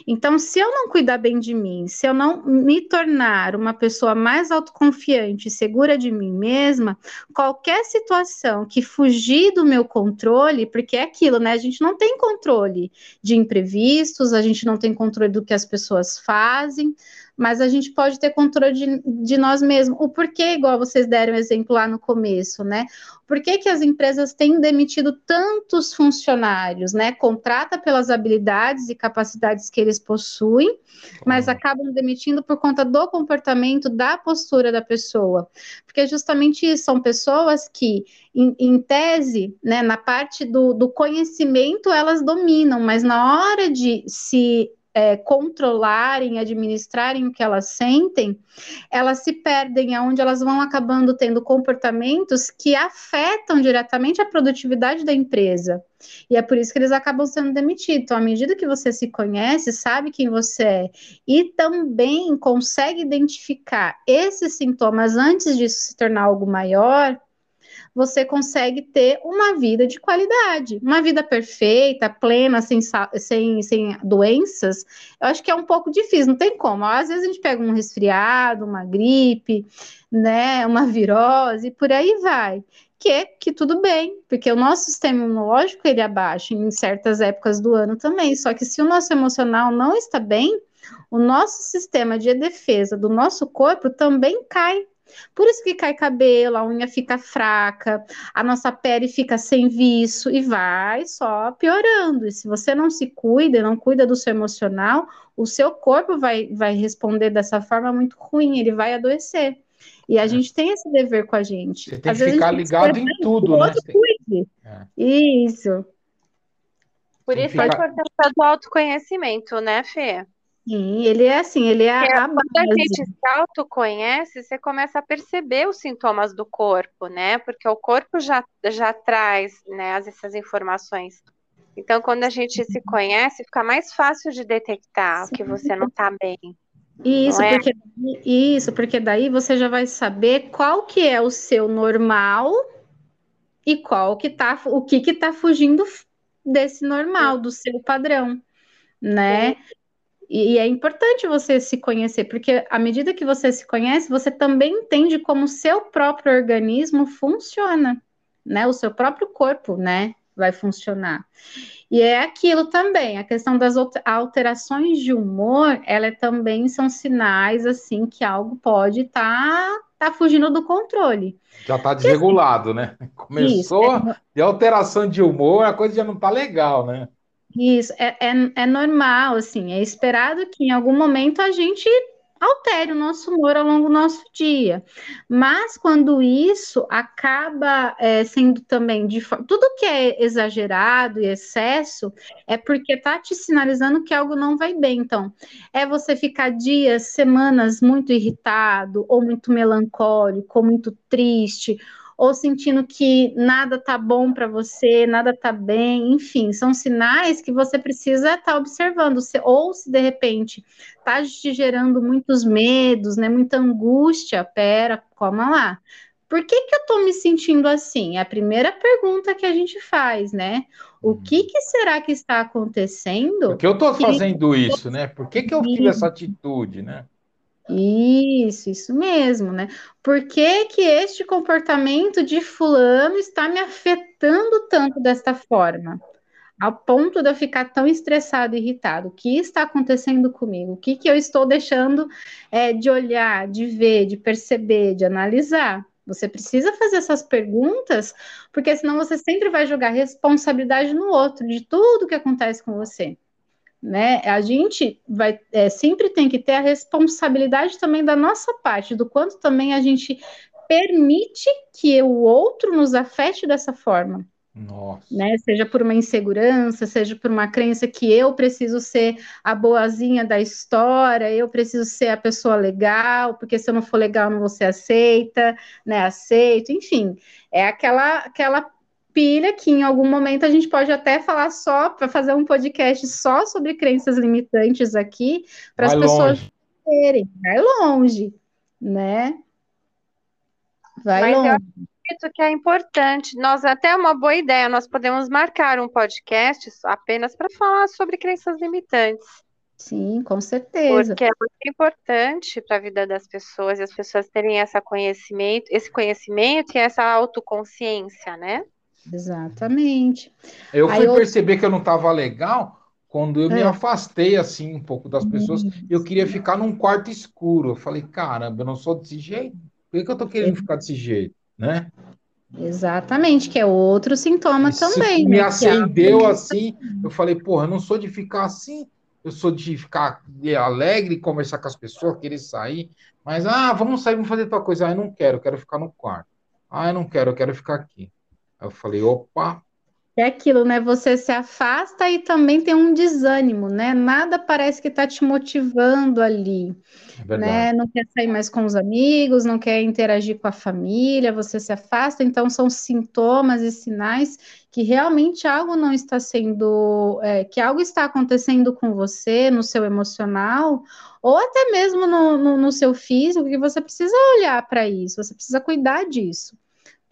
[SPEAKER 4] Então, se eu não cuidar bem de mim, se eu não me tornar uma pessoa mais autoconfiante e segura de mim mesma, qualquer situação que fugir do meu controle, porque é aquilo, né? A gente não tem controle de imprevistos, a gente não tem controle do que as pessoas fazem, mas a gente pode ter controle de, de nós mesmos. O porquê, igual vocês deram exemplo lá no começo, né? Por que, que as empresas têm demitido tantos funcionários, né? Contrata pelas habilidades e capacidades que eles possuem, mas acabam demitindo por conta do comportamento, da postura da pessoa. Porque justamente isso, são pessoas que, em, em tese, né, na parte do, do conhecimento, elas dominam, mas na hora de se é, controlarem, administrarem o que elas sentem, elas se perdem, aonde elas vão acabando tendo comportamentos que afetam diretamente a produtividade da empresa. E é por isso que eles acabam sendo demitidos. Então, à medida que você se conhece, sabe quem você é, e também consegue identificar esses sintomas antes disso se tornar algo maior, você consegue ter uma vida de qualidade, uma vida perfeita, plena, sem, sem, sem doenças. Eu acho que é um pouco difícil, não tem como. Às vezes a gente pega um resfriado, uma gripe, né, uma virose, e por aí vai que é que tudo bem, porque o nosso sistema imunológico ele abaixa em certas épocas do ano também. Só que se o nosso emocional não está bem, o nosso sistema de defesa do nosso corpo também cai. Por isso que cai cabelo, a unha fica fraca, a nossa pele fica sem viço e vai só piorando. E se você não se cuida, não cuida do seu emocional, o seu corpo vai, vai responder dessa forma muito ruim, ele vai adoecer. E a é. gente tem esse dever com a gente.
[SPEAKER 1] Você tem Às que ficar ligado em tudo, né?
[SPEAKER 4] Cuide. É. Isso.
[SPEAKER 3] Por isso a importância do autoconhecimento, né, Fê?
[SPEAKER 4] Sim, ele é assim, ele é
[SPEAKER 3] a Quando a gente se autoconhece, você começa a perceber os sintomas do corpo, né? Porque o corpo já, já traz né, essas informações. Então, quando a gente se conhece, fica mais fácil de detectar Sim. que você não está bem.
[SPEAKER 4] Isso, é? porque, isso, porque daí você já vai saber qual que é o seu normal e qual que tá, o que que tá fugindo desse normal, do seu padrão, né? Sim. E, e é importante você se conhecer, porque à medida que você se conhece, você também entende como o seu próprio organismo funciona, né? O seu próprio corpo, né? Vai funcionar. E é aquilo também, a questão das alterações de humor, ela é, também são sinais assim que algo pode estar tá, tá fugindo do controle.
[SPEAKER 1] Já está desregulado, né? Começou Isso, é... de alteração de humor, a coisa já não está legal, né?
[SPEAKER 4] Isso, é, é, é normal, assim, é esperado que em algum momento a gente altere o nosso humor ao longo do nosso dia. Mas quando isso acaba é, sendo também de tudo que é exagerado e excesso é porque está te sinalizando que algo não vai bem. Então, é você ficar dias, semanas muito irritado, ou muito melancólico, ou muito triste, ou sentindo que nada tá bom para você, nada tá bem, enfim, são sinais que você precisa estar tá observando, ou se de repente tá te gerando muitos medos, né, muita angústia, pera, calma lá. Por que, que eu tô me sentindo assim? É a primeira pergunta que a gente faz, né? O uhum. que, que será que está acontecendo?
[SPEAKER 1] Por que eu tô fazendo isso, né? Por que, que eu tive essa atitude, né?
[SPEAKER 4] Isso, isso mesmo, né? Por que, que este comportamento de fulano está me afetando tanto desta forma? Ao ponto de eu ficar tão estressado, irritado. O que está acontecendo comigo? O que, que eu estou deixando é, de olhar, de ver, de perceber, de analisar? Você precisa fazer essas perguntas, porque senão você sempre vai jogar responsabilidade no outro, de tudo que acontece com você né? A gente vai é, sempre tem que ter a responsabilidade também da nossa parte, do quanto também a gente permite que o outro nos afete dessa forma.
[SPEAKER 1] Nossa.
[SPEAKER 4] Né? Seja por uma insegurança, seja por uma crença que eu preciso ser a boazinha da história, eu preciso ser a pessoa legal, porque se eu não for legal não vou ser aceita, né? Aceito, enfim, é aquela aquela pilha que em algum momento a gente pode até falar só para fazer um podcast só sobre crenças limitantes aqui para as pessoas terem, vai longe, né?
[SPEAKER 3] Vai Mas longe. Eu acredito que é importante. Nós até é uma boa ideia. Nós podemos marcar um podcast apenas para falar sobre crenças limitantes.
[SPEAKER 4] Sim, com certeza.
[SPEAKER 3] Porque é muito importante para a vida das pessoas e as pessoas terem esse conhecimento, esse conhecimento e essa autoconsciência, né?
[SPEAKER 4] Exatamente.
[SPEAKER 1] Eu fui eu... perceber que eu não estava legal quando eu é. me afastei assim um pouco das pessoas. Eu queria ficar num quarto escuro. Eu falei, caramba, eu não sou desse jeito. Por que, que eu tô querendo é. ficar desse jeito, né?
[SPEAKER 4] Exatamente, que é outro sintoma também.
[SPEAKER 1] Me né? acendeu assim. Eu falei, porra, eu não sou de ficar assim. Eu sou de ficar alegre, conversar com as pessoas, querer sair. Mas, ah, vamos sair, vamos fazer tua coisa. Ah, eu não quero, eu quero ficar no quarto. Ah, eu não quero, eu quero ficar aqui. Aí eu falei, opa.
[SPEAKER 4] É aquilo, né? Você se afasta e também tem um desânimo, né? Nada parece que está te motivando ali, é né? Não quer sair mais com os amigos, não quer interagir com a família, você se afasta, então são sintomas e sinais que realmente algo não está sendo, é, que algo está acontecendo com você, no seu emocional, ou até mesmo no, no, no seu físico, que você precisa olhar para isso, você precisa cuidar disso.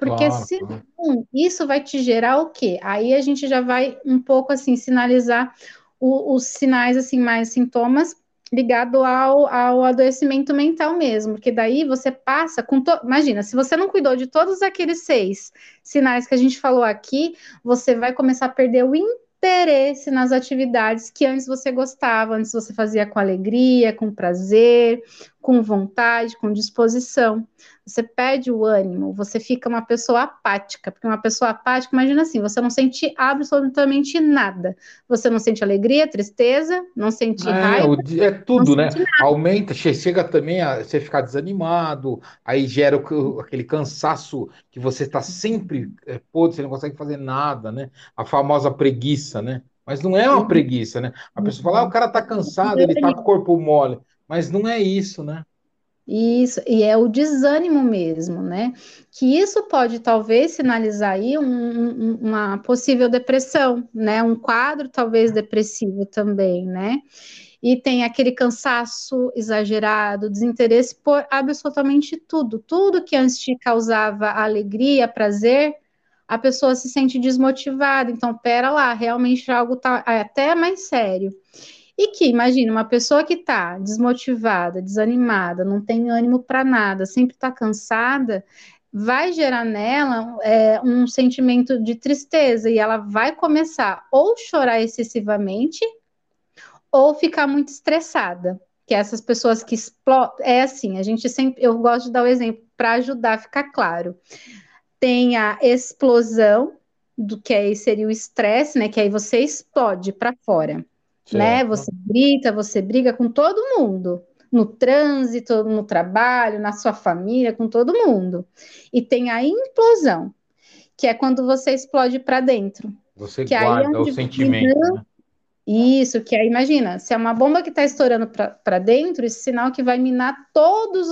[SPEAKER 4] Porque claro. se não, isso vai te gerar o quê? Aí a gente já vai um pouco assim sinalizar o, os sinais assim mais sintomas ligado ao, ao adoecimento mental mesmo, porque daí você passa com to... imagina, se você não cuidou de todos aqueles seis sinais que a gente falou aqui, você vai começar a perder o interesse nas atividades que antes você gostava, antes você fazia com alegria, com prazer, com vontade, com disposição. Você perde o ânimo, você fica uma pessoa apática, porque uma pessoa apática, imagina assim, você não sente absolutamente nada. Você não sente alegria, tristeza, não sente
[SPEAKER 1] é,
[SPEAKER 4] raiva.
[SPEAKER 1] É tudo, né? Aumenta, chega também a você ficar desanimado, aí gera o, aquele cansaço que você está sempre é, podre, você não consegue fazer nada, né? A famosa preguiça, né? Mas não é uma preguiça, né? A pessoa fala, ah, o cara tá cansado, ele tá com o corpo mole. Mas não é isso, né?
[SPEAKER 4] Isso, e é o desânimo mesmo, né? Que isso pode talvez sinalizar aí um, um, uma possível depressão, né? Um quadro talvez depressivo também, né? E tem aquele cansaço exagerado, desinteresse por absolutamente tudo. Tudo que antes te causava alegria, prazer, a pessoa se sente desmotivada. Então, pera lá, realmente algo tá até mais sério. E que, imagina, uma pessoa que está desmotivada, desanimada, não tem ânimo para nada, sempre está cansada, vai gerar nela é, um sentimento de tristeza e ela vai começar ou chorar excessivamente ou ficar muito estressada. Que essas pessoas que explodem. É assim, a gente sempre. Eu gosto de dar o exemplo para ajudar a ficar claro. Tem a explosão, do que aí seria o estresse, né? Que aí você explode para fora. Né? Você grita, você briga com todo mundo no trânsito, no trabalho, na sua família, com todo mundo. E tem a implosão, que é quando você explode para dentro.
[SPEAKER 1] Você
[SPEAKER 4] que
[SPEAKER 1] guarda aí é o sentimento. Né?
[SPEAKER 4] Isso, que aí, imagina, se é uma bomba que está estourando para dentro, esse sinal que vai minar todas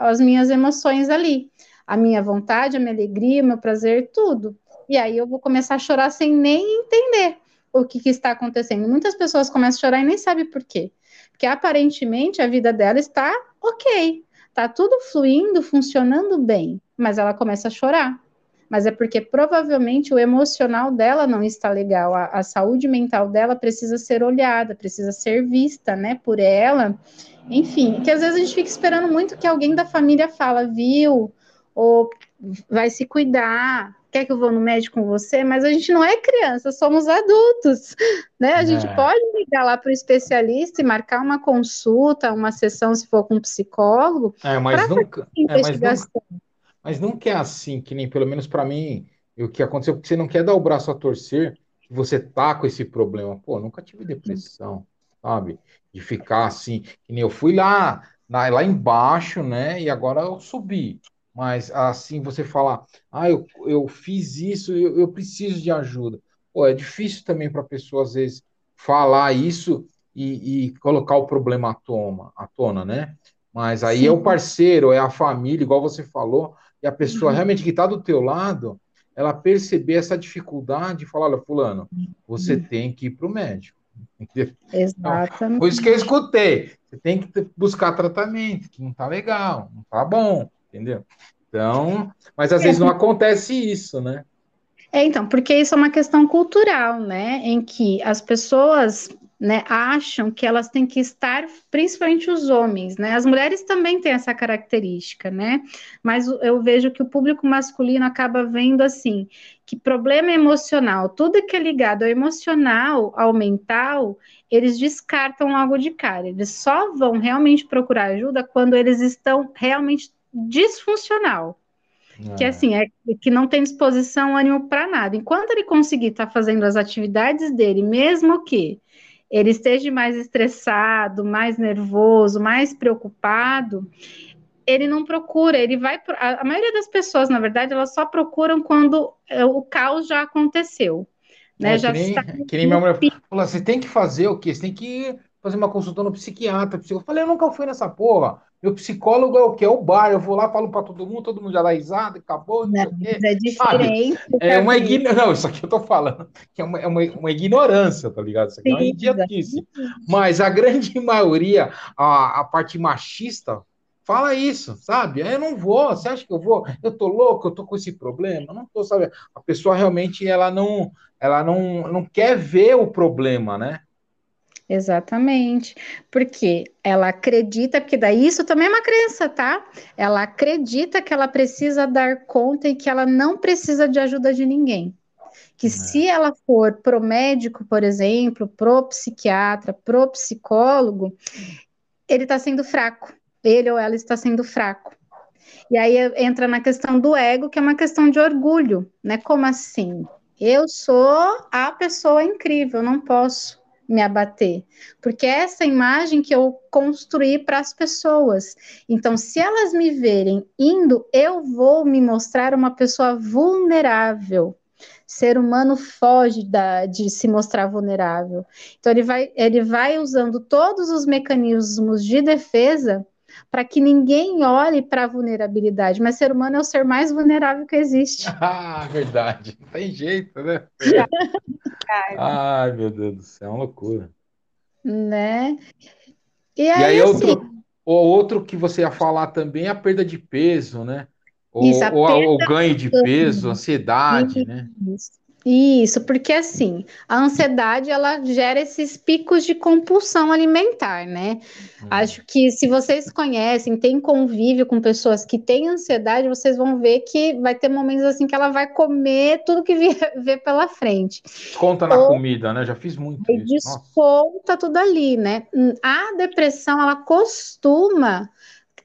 [SPEAKER 4] as minhas emoções ali. A minha vontade, a minha alegria, meu prazer, tudo. E aí eu vou começar a chorar sem nem entender o que, que está acontecendo. Muitas pessoas começam a chorar e nem sabem por quê. Porque aparentemente a vida dela está ok, está tudo fluindo, funcionando bem, mas ela começa a chorar. Mas é porque provavelmente o emocional dela não está legal, a, a saúde mental dela precisa ser olhada, precisa ser vista, né, por ela. Enfim, que às vezes a gente fica esperando muito que alguém da família fala, viu? Ou vai se cuidar, quer que eu vou no médico com você? Mas a gente não é criança, somos adultos, né? A gente é. pode ligar lá para o especialista e marcar uma consulta, uma sessão, se for com um psicólogo.
[SPEAKER 1] É, mas nunca, é, mas nunca. Mas nunca é assim, que nem pelo menos para mim, o que aconteceu, porque você não quer dar o braço a torcer, que você tá com esse problema. Pô, nunca tive depressão, sabe? De ficar assim, que nem eu fui lá, lá embaixo, né? E agora eu subi. Mas assim, você falar, ah, eu, eu fiz isso, eu, eu preciso de ajuda. Pô, é difícil também para a pessoa, às vezes, falar isso e, e, colocar o problema à tona, à tona né? Mas aí Sim. é o parceiro, é a família, igual você falou, e a pessoa uhum. realmente que está do teu lado, ela perceber essa dificuldade e falar, olha, fulano, você uhum. tem que ir para o médico.
[SPEAKER 4] Exatamente.
[SPEAKER 1] Foi isso que eu escutei. Você tem que buscar tratamento, que não está legal, não está bom entendeu? Então, mas às é. vezes não acontece isso, né?
[SPEAKER 4] É, então, porque isso é uma questão cultural, né? Em que as pessoas né, acham que elas têm que estar, principalmente os homens, né? As mulheres também têm essa característica, né? Mas eu vejo que o público masculino acaba vendo assim, que problema emocional, tudo que é ligado ao emocional, ao mental, eles descartam logo de cara. Eles só vão realmente procurar ajuda quando eles estão realmente disfuncional. É. Que assim, é que não tem disposição, ânimo para nada. Enquanto ele conseguir estar tá fazendo as atividades dele, mesmo que ele esteja mais estressado, mais nervoso, mais preocupado, ele não procura, ele vai. A, a maioria das pessoas, na verdade, elas só procuram quando é, o caos já aconteceu. Né?
[SPEAKER 1] É, já que, nem, está... que nem minha mulher falou, você tem que fazer o quê? Você tem que fazer uma consulta no psiquiatra. Eu falei, eu nunca fui nessa porra. Meu psicólogo é o que? É o bar. Eu vou lá, falo para todo mundo, todo mundo já dá risada, acabou. Não,
[SPEAKER 4] não é diferente.
[SPEAKER 1] É uma ignorância. Não, isso aqui eu tô falando que é uma, é uma, uma ignorância, tá ligado? Isso aqui Sim, é uma idiotice. Mas a grande maioria, a, a parte machista, fala isso, sabe? Eu não vou, você acha que eu vou? Eu tô louco, eu tô com esse problema, eu não tô, sabe? A pessoa realmente ela não, ela não, não quer ver o problema, né?
[SPEAKER 4] Exatamente, porque ela acredita, porque daí isso também é uma crença, tá? Ela acredita que ela precisa dar conta e que ela não precisa de ajuda de ninguém. Que é. se ela for pro médico, por exemplo, pro psiquiatra, pro psicólogo, ele está sendo fraco. Ele ou ela está sendo fraco. E aí entra na questão do ego, que é uma questão de orgulho, né? Como assim? Eu sou a pessoa incrível, não posso me abater, porque é essa imagem que eu construí para as pessoas. Então, se elas me verem indo, eu vou me mostrar uma pessoa vulnerável. Ser humano foge da, de se mostrar vulnerável. Então, ele vai, ele vai usando todos os mecanismos de defesa para que ninguém olhe para a vulnerabilidade. Mas ser humano é o ser mais vulnerável que existe.
[SPEAKER 1] Ah, verdade. Não tem jeito, né? Ai, meu Deus do céu, é uma loucura.
[SPEAKER 4] Né?
[SPEAKER 1] E aí, e aí assim, outro, o outro que você ia falar também é a perda de peso, né? Ou, isso, ou, ou ganho de peso, ansiedade, né?
[SPEAKER 4] Isso. Isso, porque assim, a ansiedade ela gera esses picos de compulsão alimentar, né? Hum. Acho que se vocês conhecem, têm convívio com pessoas que têm ansiedade, vocês vão ver que vai ter momentos assim que ela vai comer tudo que vê pela frente.
[SPEAKER 1] Desconta na Ou, comida, né? Já fiz muito
[SPEAKER 4] isso. Desconta Nossa. tudo ali, né? A depressão, ela costuma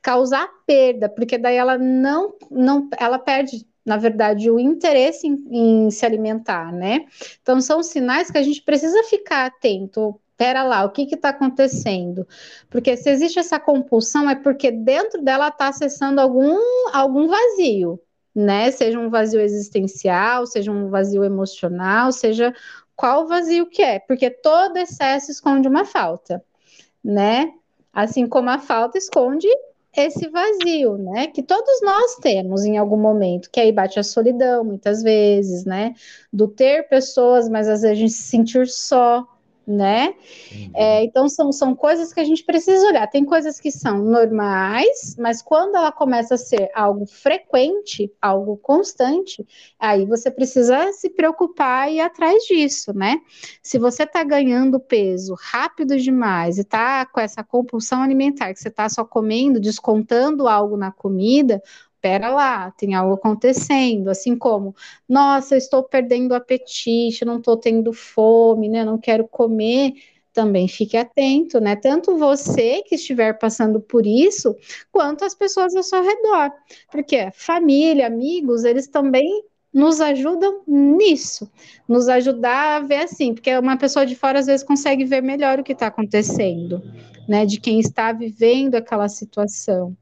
[SPEAKER 4] causar perda, porque daí ela não, não ela perde na verdade, o interesse em, em, se alimentar, né? Então, são sinais que a gente precisa ficar atento. Pera lá, o que está acontecendo? Porque se existe essa compulsão, é porque dentro dela está acessando algum, algum vazio, né? Seja um vazio existencial, seja um vazio emocional, seja qual vazio que é, porque todo excesso esconde uma falta, né? Assim como a falta esconde esse vazio, né? Que todos nós temos em algum momento, que aí bate a solidão, muitas vezes, né? Do ter pessoas, mas às vezes a gente se sentir só, né? É, então são, são coisas que a gente precisa olhar. Tem coisas que são normais, mas quando ela começa a ser algo frequente, algo constante, aí você precisa se preocupar e ir atrás disso, né? Se você está ganhando peso rápido demais e está com essa compulsão alimentar, que você está só comendo, descontando algo na comida, pera lá, tem algo acontecendo, assim como, nossa, eu estou perdendo apetite, não estou tendo fome, né? Não quero comer. Também fique atento, né? Tanto você que estiver passando por isso, quanto as pessoas ao seu redor. Porque família, amigos, eles também nos ajudam nisso, nos ajudar a ver assim, porque uma pessoa de fora às vezes consegue ver melhor o que está acontecendo, né? De quem está vivendo aquela situação.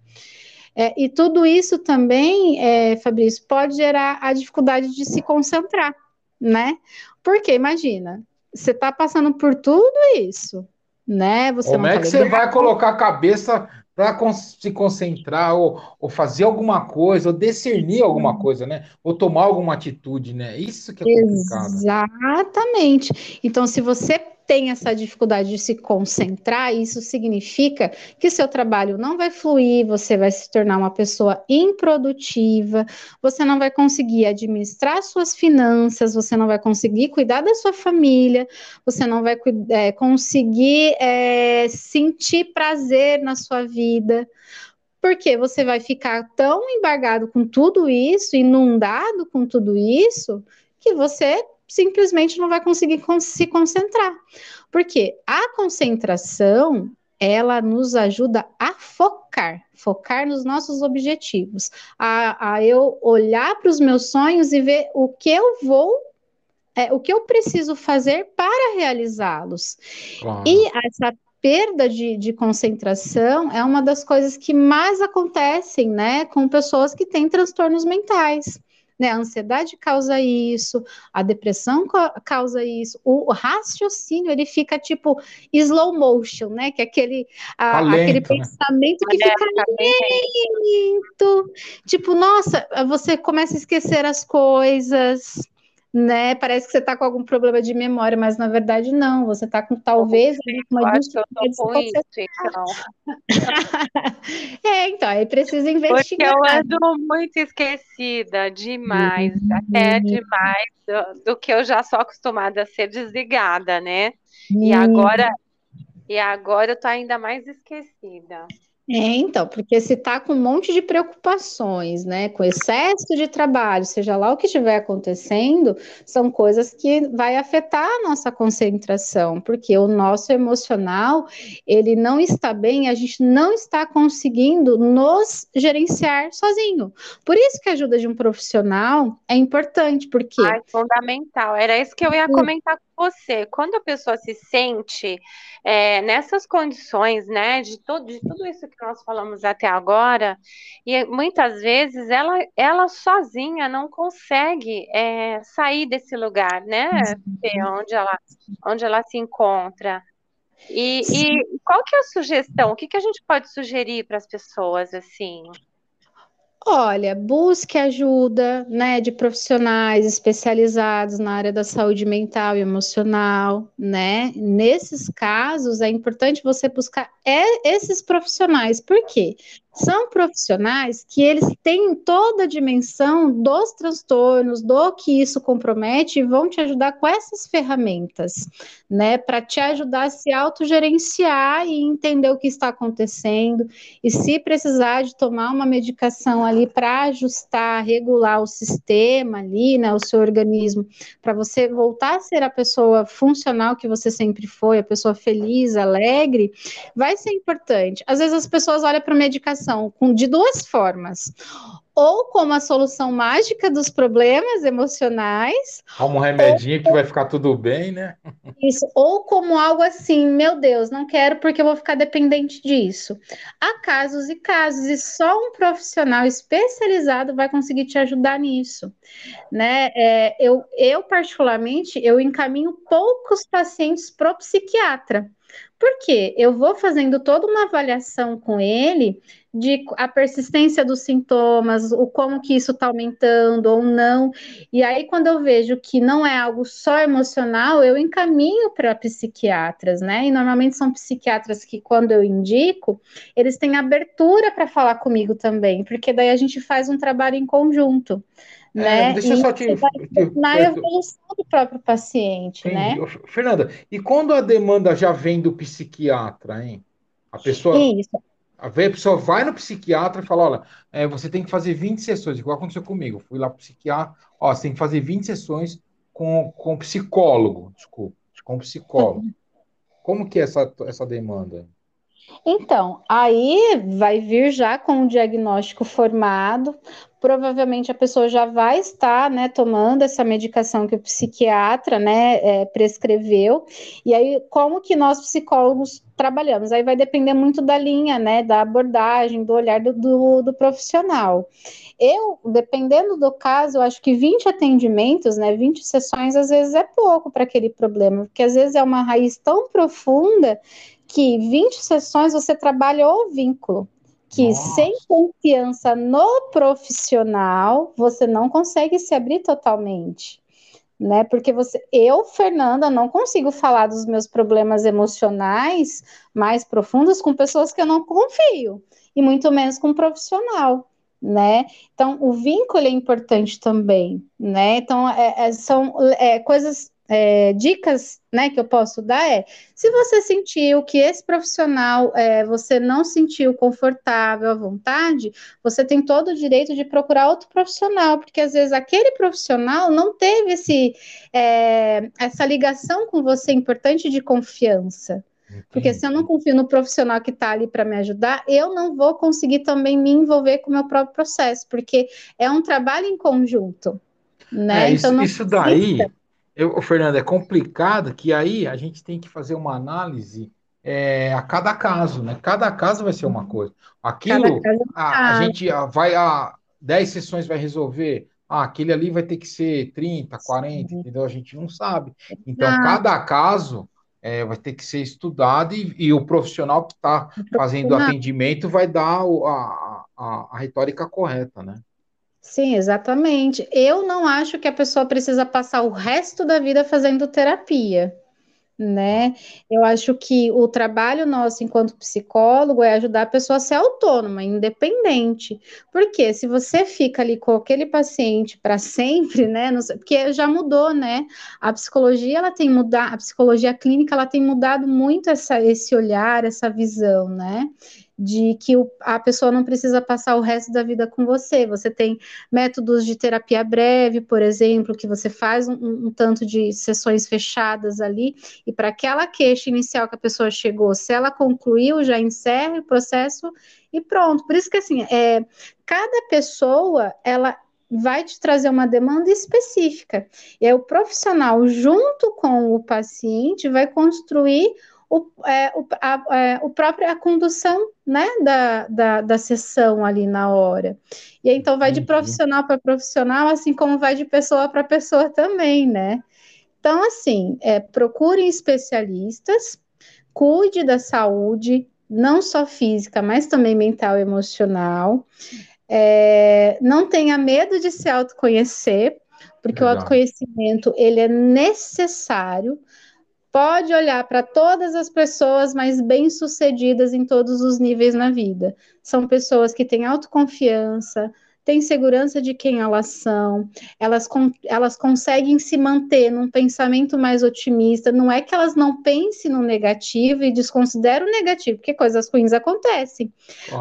[SPEAKER 4] É, e tudo isso também, é, Fabrício, pode gerar a dificuldade de se concentrar, né? Porque, imagina, você está passando por tudo isso, né?
[SPEAKER 1] Você Como é tá que você vai colocar a cabeça para se concentrar ou, ou, fazer alguma coisa, ou discernir alguma coisa, né? Ou tomar alguma atitude, né? Isso que é complicado.
[SPEAKER 4] Exatamente. Então, se você tem essa dificuldade de se concentrar, isso significa que seu trabalho não vai fluir, você vai se tornar uma pessoa improdutiva, você não vai conseguir administrar suas finanças, você não vai conseguir cuidar da sua família, você não vai é, conseguir é, sentir prazer na sua vida. Porque você vai ficar tão embargado com tudo isso, inundado com tudo isso, que você simplesmente não vai conseguir se concentrar. Porque a concentração, ela nos ajuda a focar, focar nos nossos objetivos, a, a eu olhar para os meus sonhos e ver o que eu vou é, o que eu preciso fazer para realizá-los. Claro. E essa perda de, de, concentração é uma das coisas que mais acontecem, né, com pessoas que têm transtornos mentais né? A ansiedade causa isso, a depressão causa isso, o raciocínio ele fica tipo slow motion, né? Que é aquele, a, aquele né? pensamento que fica lento, tipo, nossa, você começa a esquecer as coisas, né? Parece que você está com algum problema de memória, mas na verdade não. Você está com talvez uma dificuldade então. é, então, aí precisa investigar.
[SPEAKER 3] Porque eu ando muito esquecida demais, uhum. até demais do, do, que eu já sou acostumada a ser desligada, né? Uhum. E agora e agora eu tô ainda mais esquecida.
[SPEAKER 4] É, então, porque se está com um monte de preocupações, né, com excesso de trabalho, seja lá o que estiver acontecendo, são coisas que vai afetar a nossa concentração, porque o nosso emocional, ele não está bem, a gente não está conseguindo nos gerenciar sozinho. Por isso que a ajuda de um profissional é importante, porque...
[SPEAKER 3] Ah, é fundamental, era isso que eu ia comentar você, quando a pessoa se sente é, nessas condições, né, de, todo, de tudo isso que nós falamos até agora, e muitas vezes ela, ela sozinha não consegue é, sair desse lugar, né, onde ela, onde ela se encontra. E, e qual que é a sugestão? O que, que a gente pode sugerir para as pessoas assim?
[SPEAKER 4] Olha, busque ajuda, né, de profissionais especializados na área da saúde mental e emocional, né? Nesses casos é importante você buscar esses profissionais. Por quê? são profissionais que eles têm toda a dimensão dos transtornos, do que isso compromete, e vão te ajudar com essas ferramentas, né, para te ajudar a se autogerenciar e entender o que está acontecendo, e se precisar de tomar uma medicação ali para ajustar, regular o sistema ali, né, o seu organismo, para você voltar a ser a pessoa funcional que você sempre foi, a pessoa feliz, alegre, vai ser importante. Às vezes as pessoas olham para medicação com, de duas formas. Ou como a solução mágica dos problemas emocionais.
[SPEAKER 1] Como um remedinho ou, que vai ficar tudo bem, né?
[SPEAKER 4] Isso, ou como algo assim, meu Deus, não quero porque eu vou ficar dependente disso. Há casos e casos, e só um profissional especializado vai conseguir te ajudar nisso. Né? É, eu, eu, particularmente, eu encaminho poucos pacientes para o psiquiatra. Porque eu vou fazendo toda uma avaliação com ele de a persistência dos sintomas, o como que isso está aumentando ou não. E aí, quando eu vejo que não é algo só emocional, eu encaminho para psiquiatras, né? E normalmente são psiquiatras que, quando eu indico, eles têm abertura para falar comigo também, porque daí a gente faz um trabalho em conjunto. É, né? deixa eu só te. Na evolução do próprio paciente, Entendi. né?
[SPEAKER 1] Fernanda, e quando a demanda já vem do psiquiatra, hein? A pessoa. Isso. A pessoa vai no psiquiatra e fala: olha, é, você tem que fazer 20 sessões, igual aconteceu comigo. Fui lá para o psiquiatra, ó, você tem que fazer 20 sessões com, com psicólogo, desculpa, com psicólogo. Como que é essa, essa demanda?
[SPEAKER 4] Então, aí vai vir já com o diagnóstico formado, provavelmente a pessoa já vai estar, né, tomando essa medicação que o psiquiatra, né, é, prescreveu, e aí como que nós psicólogos trabalhamos? Aí vai depender muito da linha, né, da abordagem, do olhar do, do, do profissional. Eu, dependendo do caso, eu acho que 20 atendimentos, né, 20 sessões, às vezes é pouco para aquele problema, porque às vezes é uma raiz tão profunda que 20 sessões você trabalha o vínculo, que Nossa. sem confiança no profissional, você não consegue se abrir totalmente. Né? Porque você, eu, Fernanda, não consigo falar dos meus problemas emocionais mais profundos com pessoas que eu não confio, e muito menos com um profissional né? Então, o vínculo é importante também, né? Então, é, é, são é, coisas é, dicas né, que eu posso dar é: se você sentiu que esse profissional é, você não sentiu confortável à vontade, você tem todo o direito de procurar outro profissional, porque às vezes aquele profissional não teve esse, é, essa ligação com você importante de confiança. Porque se eu não confio no profissional que está ali para me ajudar, eu não vou conseguir também me envolver com o meu próprio processo, porque é um trabalho em conjunto. Né?
[SPEAKER 1] É, isso, então, isso daí eu, Fernando, é complicado que aí a gente tem que fazer uma análise é, a cada caso, né? Cada caso vai ser uma coisa. Aquilo, é a, a, gente vai a 10 sessões vai resolver. Ah, aquele ali vai ter que ser 30, 40, Sim. entendeu? A gente não sabe. Então, cada caso é, vai ter que ser estudado e, e o profissional que está fazendo o atendimento vai dar a, a, a retórica correta, né?
[SPEAKER 4] Sim, exatamente. Eu não acho que a pessoa precisa passar o resto da vida fazendo terapia, né? Eu acho que o trabalho nosso enquanto psicólogo é ajudar a pessoa a ser autônoma, independente. Porque se você fica ali com aquele paciente para sempre, né? Porque já mudou, né? A psicologia ela tem mudado, a psicologia clínica ela tem mudado muito essa, esse olhar, essa visão, né? De que o, a pessoa não precisa passar o resto da vida com você. Você tem métodos de terapia breve, por exemplo, que você faz um, um tanto de sessões fechadas ali, e para aquela queixa inicial que a pessoa chegou, se ela concluiu, já encerra o processo e pronto. Por isso que assim, é, cada pessoa ela vai te trazer uma demanda específica. E aí o profissional, junto com o paciente, vai construir o, é, o, a, é, o próprio a condução né, da, da, da sessão ali na hora. E aí, então vai de profissional para profissional, assim como vai de pessoa para pessoa também, né? Então, assim, é, procurem especialistas, cuide da saúde, não só física, mas também mental e emocional. É, não tenha medo de se autoconhecer, porque Legal. o autoconhecimento ele é necessário. Pode olhar para todas as pessoas mais bem-sucedidas em todos os níveis na vida. São pessoas que têm autoconfiança, têm segurança de quem elas são, elas, elas conseguem se manter num pensamento mais otimista. Não é que elas não pensem no negativo e desconsideram o negativo, porque coisas ruins acontecem.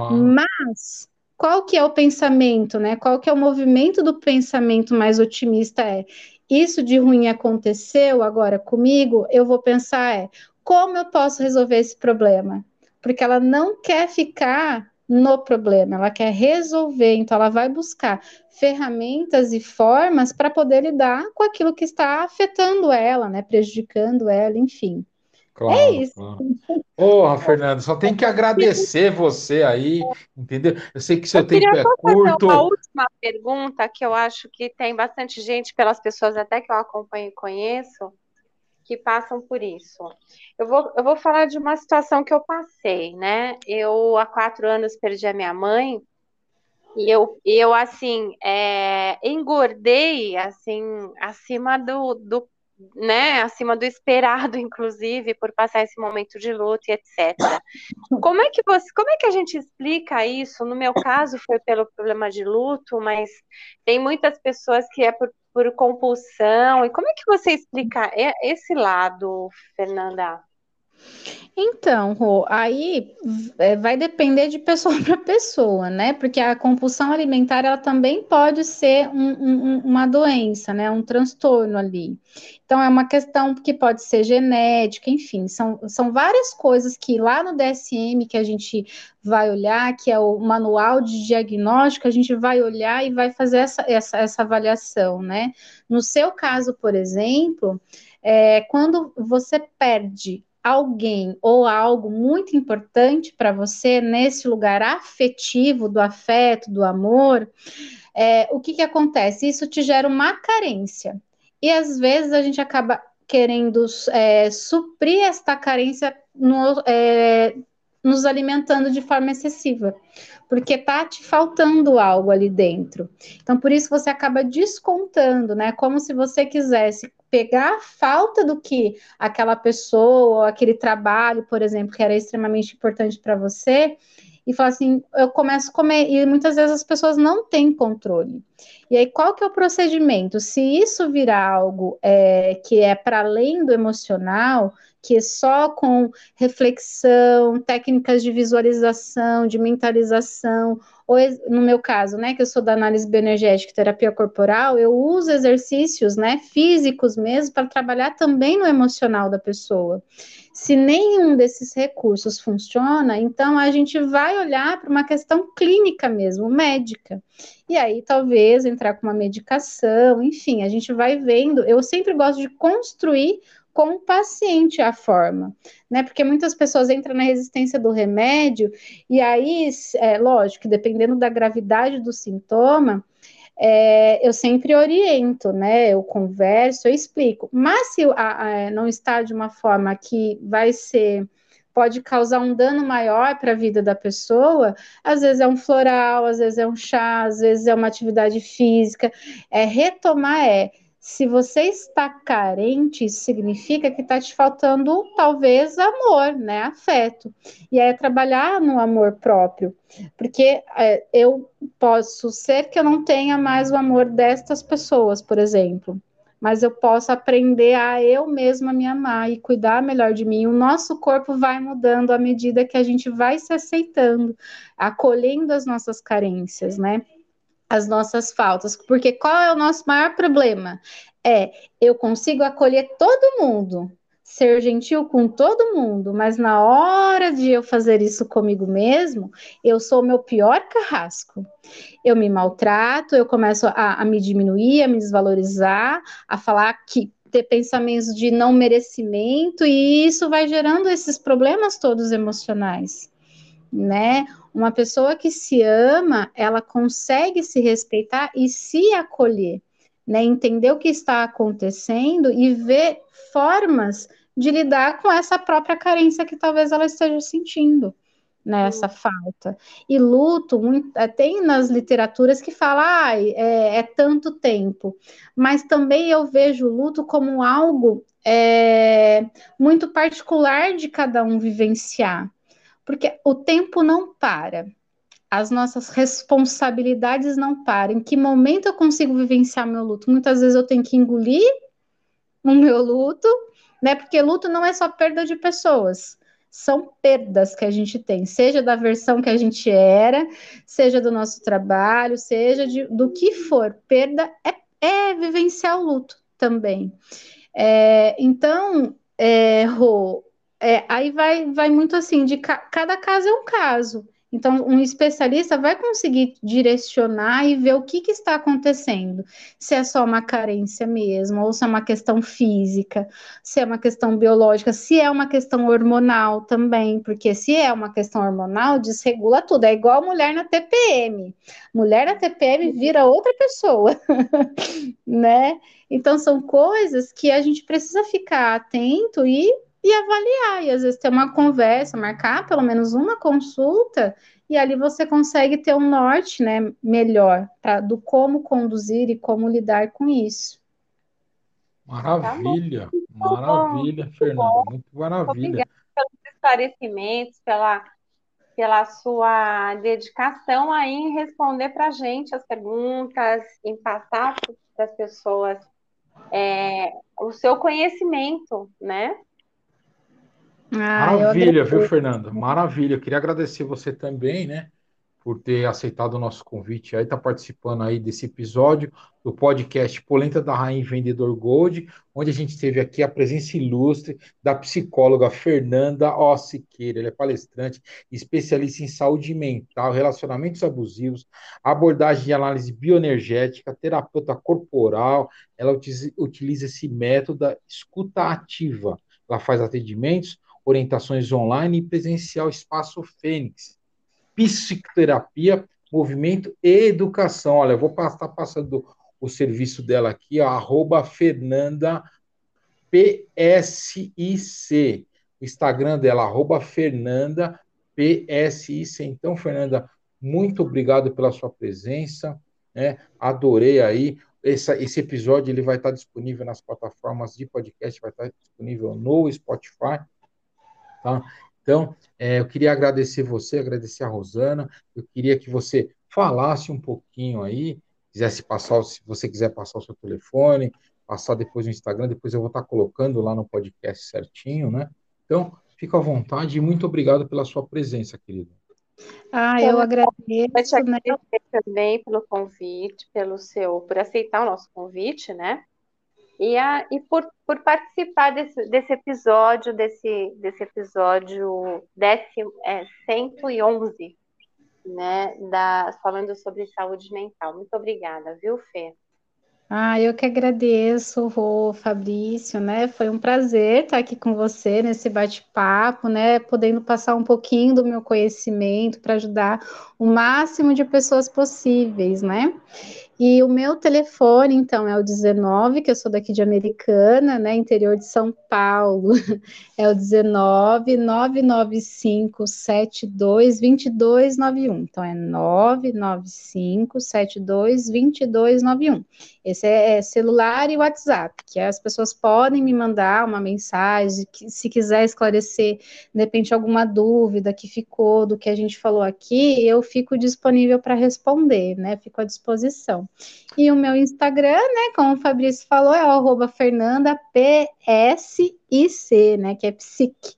[SPEAKER 4] Mas qual que é o pensamento, né? Qual que é o movimento do pensamento mais otimista é isso de ruim aconteceu agora comigo, eu vou pensar é como eu posso resolver esse problema? Porque ela não quer ficar no problema, ela quer resolver, então ela vai buscar ferramentas e formas para poder lidar com aquilo que está afetando ela, né, prejudicando ela, enfim.
[SPEAKER 1] Claro, é isso. Claro. Porra, Fernando, só tem que agradecer você aí, entendeu? Eu sei que seu eu tempo é curto.
[SPEAKER 3] Uma última pergunta que eu acho que tem bastante gente, pelas pessoas até que eu acompanho e conheço, que passam por isso. Eu vou, eu vou falar de uma situação que eu passei, né? Eu, há quatro anos, perdi a minha mãe, e eu, eu assim, é, engordei, assim, acima do, do né, acima do esperado, inclusive, por passar esse momento de luto e etc. Como é que você, como é que a gente explica isso? No meu caso foi pelo problema de luto, mas tem muitas pessoas que é por, por compulsão. E como é que você explica esse lado, Fernanda?
[SPEAKER 4] Então, Rô, aí é, vai depender de pessoa para pessoa, né? Porque a compulsão alimentar ela também pode ser um, um, uma doença, né? Um transtorno ali. Então, é uma questão que pode ser genética, enfim, são, são várias coisas que lá no DSM que a gente vai olhar, que é o manual de diagnóstico, a gente vai olhar e vai fazer essa, essa, essa avaliação, né? No seu caso, por exemplo, é, quando você perde alguém ou algo muito importante para você nesse lugar afetivo do afeto, do amor, é, o que, que acontece? Isso te gera uma carência. E às vezes a gente acaba querendo é, suprir esta carência no, é, nos alimentando de forma excessiva, porque tá te faltando algo ali dentro. Então, por isso você acaba descontando, né? Como se você quisesse pegar a falta do que aquela pessoa, aquele trabalho, por exemplo, que era extremamente importante para você, e falar assim, eu começo a comer, e muitas vezes as pessoas não têm controle. E aí, qual que é o procedimento? Se isso virar algo é, que é para além do emocional, que só com reflexão, técnicas de visualização, de mentalização, ou no meu caso, né, que eu sou da análise bioenergética e terapia corporal, eu uso exercícios, né, físicos mesmo, para trabalhar também no emocional da pessoa. Se nenhum desses recursos funciona, então a gente vai olhar para uma questão clínica mesmo, médica. E aí talvez entrar com uma medicação, enfim, a gente vai vendo. Eu sempre gosto de construir com o paciente a forma, né? Porque muitas pessoas entram na resistência do remédio, e aí, é lógico, dependendo da gravidade do sintoma, é, eu sempre oriento, né? Eu converso, eu explico. Mas se a, a, não está de uma forma que vai ser pode causar um dano maior para a vida da pessoa, às vezes é um floral, às vezes é um chá, às vezes é uma atividade física. É retomar é se você está carente, isso significa que está te faltando talvez amor, né? Afeto. E é trabalhar no amor próprio. Porque é, eu posso ser que eu não tenha mais o amor destas pessoas, por exemplo. Mas eu posso aprender a eu mesma me amar e cuidar melhor de mim. O nosso corpo vai mudando à medida que a gente vai se aceitando, acolhendo as nossas carências, né? As nossas faltas, porque qual é o nosso maior problema? É eu consigo acolher todo mundo, ser gentil com todo mundo, mas na hora de eu fazer isso comigo mesmo, eu sou o meu pior carrasco. Eu me maltrato, eu começo a, a me diminuir, a me desvalorizar, a falar que ter pensamentos de não merecimento, e isso vai gerando esses problemas todos emocionais, né? Uma pessoa que se ama, ela consegue se respeitar e se acolher, né? Entender o que está acontecendo e ver formas de lidar com essa própria carência que talvez ela esteja sentindo, nessa falta. E luto, é, tem nas literaturas que fala, ah, é, é, tanto tempo, mas também eu vejo o luto como algo é, muito particular de cada um vivenciar, porque o tempo não para. As nossas responsabilidades não param. Em que momento eu consigo vivenciar meu luto? Muitas vezes eu tenho que engolir o meu luto, né? Porque luto não é só perda de pessoas são perdas que a gente tem, seja da versão que a gente era, seja do nosso trabalho, seja de, do que for. Perda é, é vivenciar o luto também. É, então, é, Rô, é, aí vai, vai muito assim, de ca, cada caso é um caso. Então, um especialista vai conseguir direcionar e ver o que, que, está acontecendo. Se é só uma carência mesmo, ou se é uma questão física, se é uma questão biológica, se é uma questão hormonal também, porque se é uma questão hormonal, desregula tudo. É igual mulher na TPM. Mulher na TPM vira outra pessoa, né? Então, são coisas que a gente precisa ficar atento e e avaliar, e às vezes ter uma conversa, marcar pelo menos uma consulta, e ali você consegue ter um norte né, melhor pra, do como conduzir e como lidar com isso.
[SPEAKER 1] Maravilha, tá maravilha, Fernanda, muito maravilha. Obrigada
[SPEAKER 3] pelos esclarecimentos, pela, pela sua dedicação aí em responder para a gente as perguntas, em passar para as pessoas é, o seu conhecimento, né?
[SPEAKER 1] Ah, Maravilha, viu, Fernanda? Maravilha. Eu queria agradecer você também, né, por ter aceitado o nosso convite aí, tá participando aí desse episódio do podcast Polenta da Rainha Vendedor Gold, onde a gente teve aqui a presença ilustre da psicóloga Fernanda O. Siqueira. Ela é palestrante, especialista em saúde mental, relacionamentos abusivos, abordagem de análise bioenergética, terapeuta corporal. Ela utiliza esse método da escuta ativa. Ela faz atendimentos orientações online e presencial Espaço Fênix, psicoterapia, movimento e educação. Olha, eu vou estar passando o serviço dela aqui, arroba Fernanda PSIC. O Instagram dela, arroba Fernanda PSIC. Então, Fernanda, muito obrigado pela sua presença. Né? Adorei aí. Esse, esse episódio ele vai estar disponível nas plataformas de podcast, vai estar disponível no Spotify Tá? Então, é, eu queria agradecer você, agradecer a Rosana. Eu queria que você falasse um pouquinho aí, quisesse passar, se você quiser passar o seu telefone, passar depois no Instagram, depois eu vou estar colocando lá no podcast certinho, né? Então, fica à vontade e muito obrigado pela sua presença, querida.
[SPEAKER 3] Ah, eu agradeço né? também pelo convite, pelo seu, por aceitar o nosso convite, né? E, a, e por, por participar desse, desse episódio, desse, desse episódio décimo, é, 111, né, da, falando sobre saúde mental. Muito obrigada, viu, Fê?
[SPEAKER 4] Ah, eu que agradeço, Rô, Fabrício, né? Foi um prazer estar aqui com você nesse bate-papo, né? Podendo passar um pouquinho do meu conhecimento para ajudar o máximo de pessoas possíveis, né? E o meu telefone, então, é o 19, que eu sou daqui de Americana, né, interior de São Paulo. É o 19 995 72 2291. Então, é 995 72 2291. Esse é, é celular e WhatsApp, que as pessoas podem me mandar uma mensagem, que, se quiser esclarecer, de repente, alguma dúvida que ficou do que a gente falou aqui, eu fico disponível para responder, né? Fico à disposição. E o meu Instagram, né, como o Fabrício falou, é o fernandapsic, né, que é psique.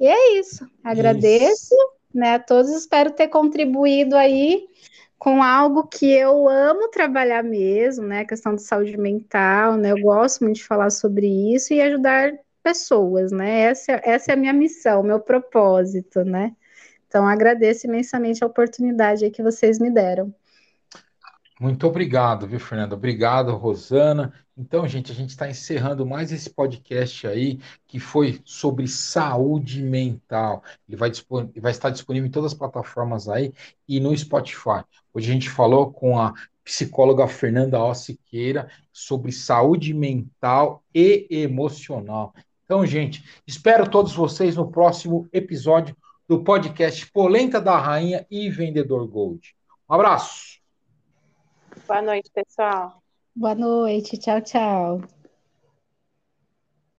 [SPEAKER 4] E é isso. Agradeço, isso. né, a todos. Espero ter contribuído aí com algo que eu amo trabalhar mesmo, né? Questão de saúde mental, né? Eu gosto muito de falar sobre isso e ajudar pessoas, né? Essa, essa é a minha missão, meu propósito, né? Então agradeço imensamente a oportunidade que vocês me deram.
[SPEAKER 1] Muito obrigado, viu, Fernando? Obrigado, Rosana. Então, gente, a gente está encerrando mais esse podcast aí, que foi sobre saúde mental. Ele vai, vai estar disponível em todas as plataformas aí e no Spotify. Hoje a gente falou com a psicóloga Fernanda Ossiqueira sobre saúde mental e emocional. Então, gente, espero todos vocês no próximo episódio do podcast Polenta da Rainha e Vendedor Gold. Um abraço.
[SPEAKER 3] Boa noite, pessoal.
[SPEAKER 4] Boa noite. Tchau, tchau.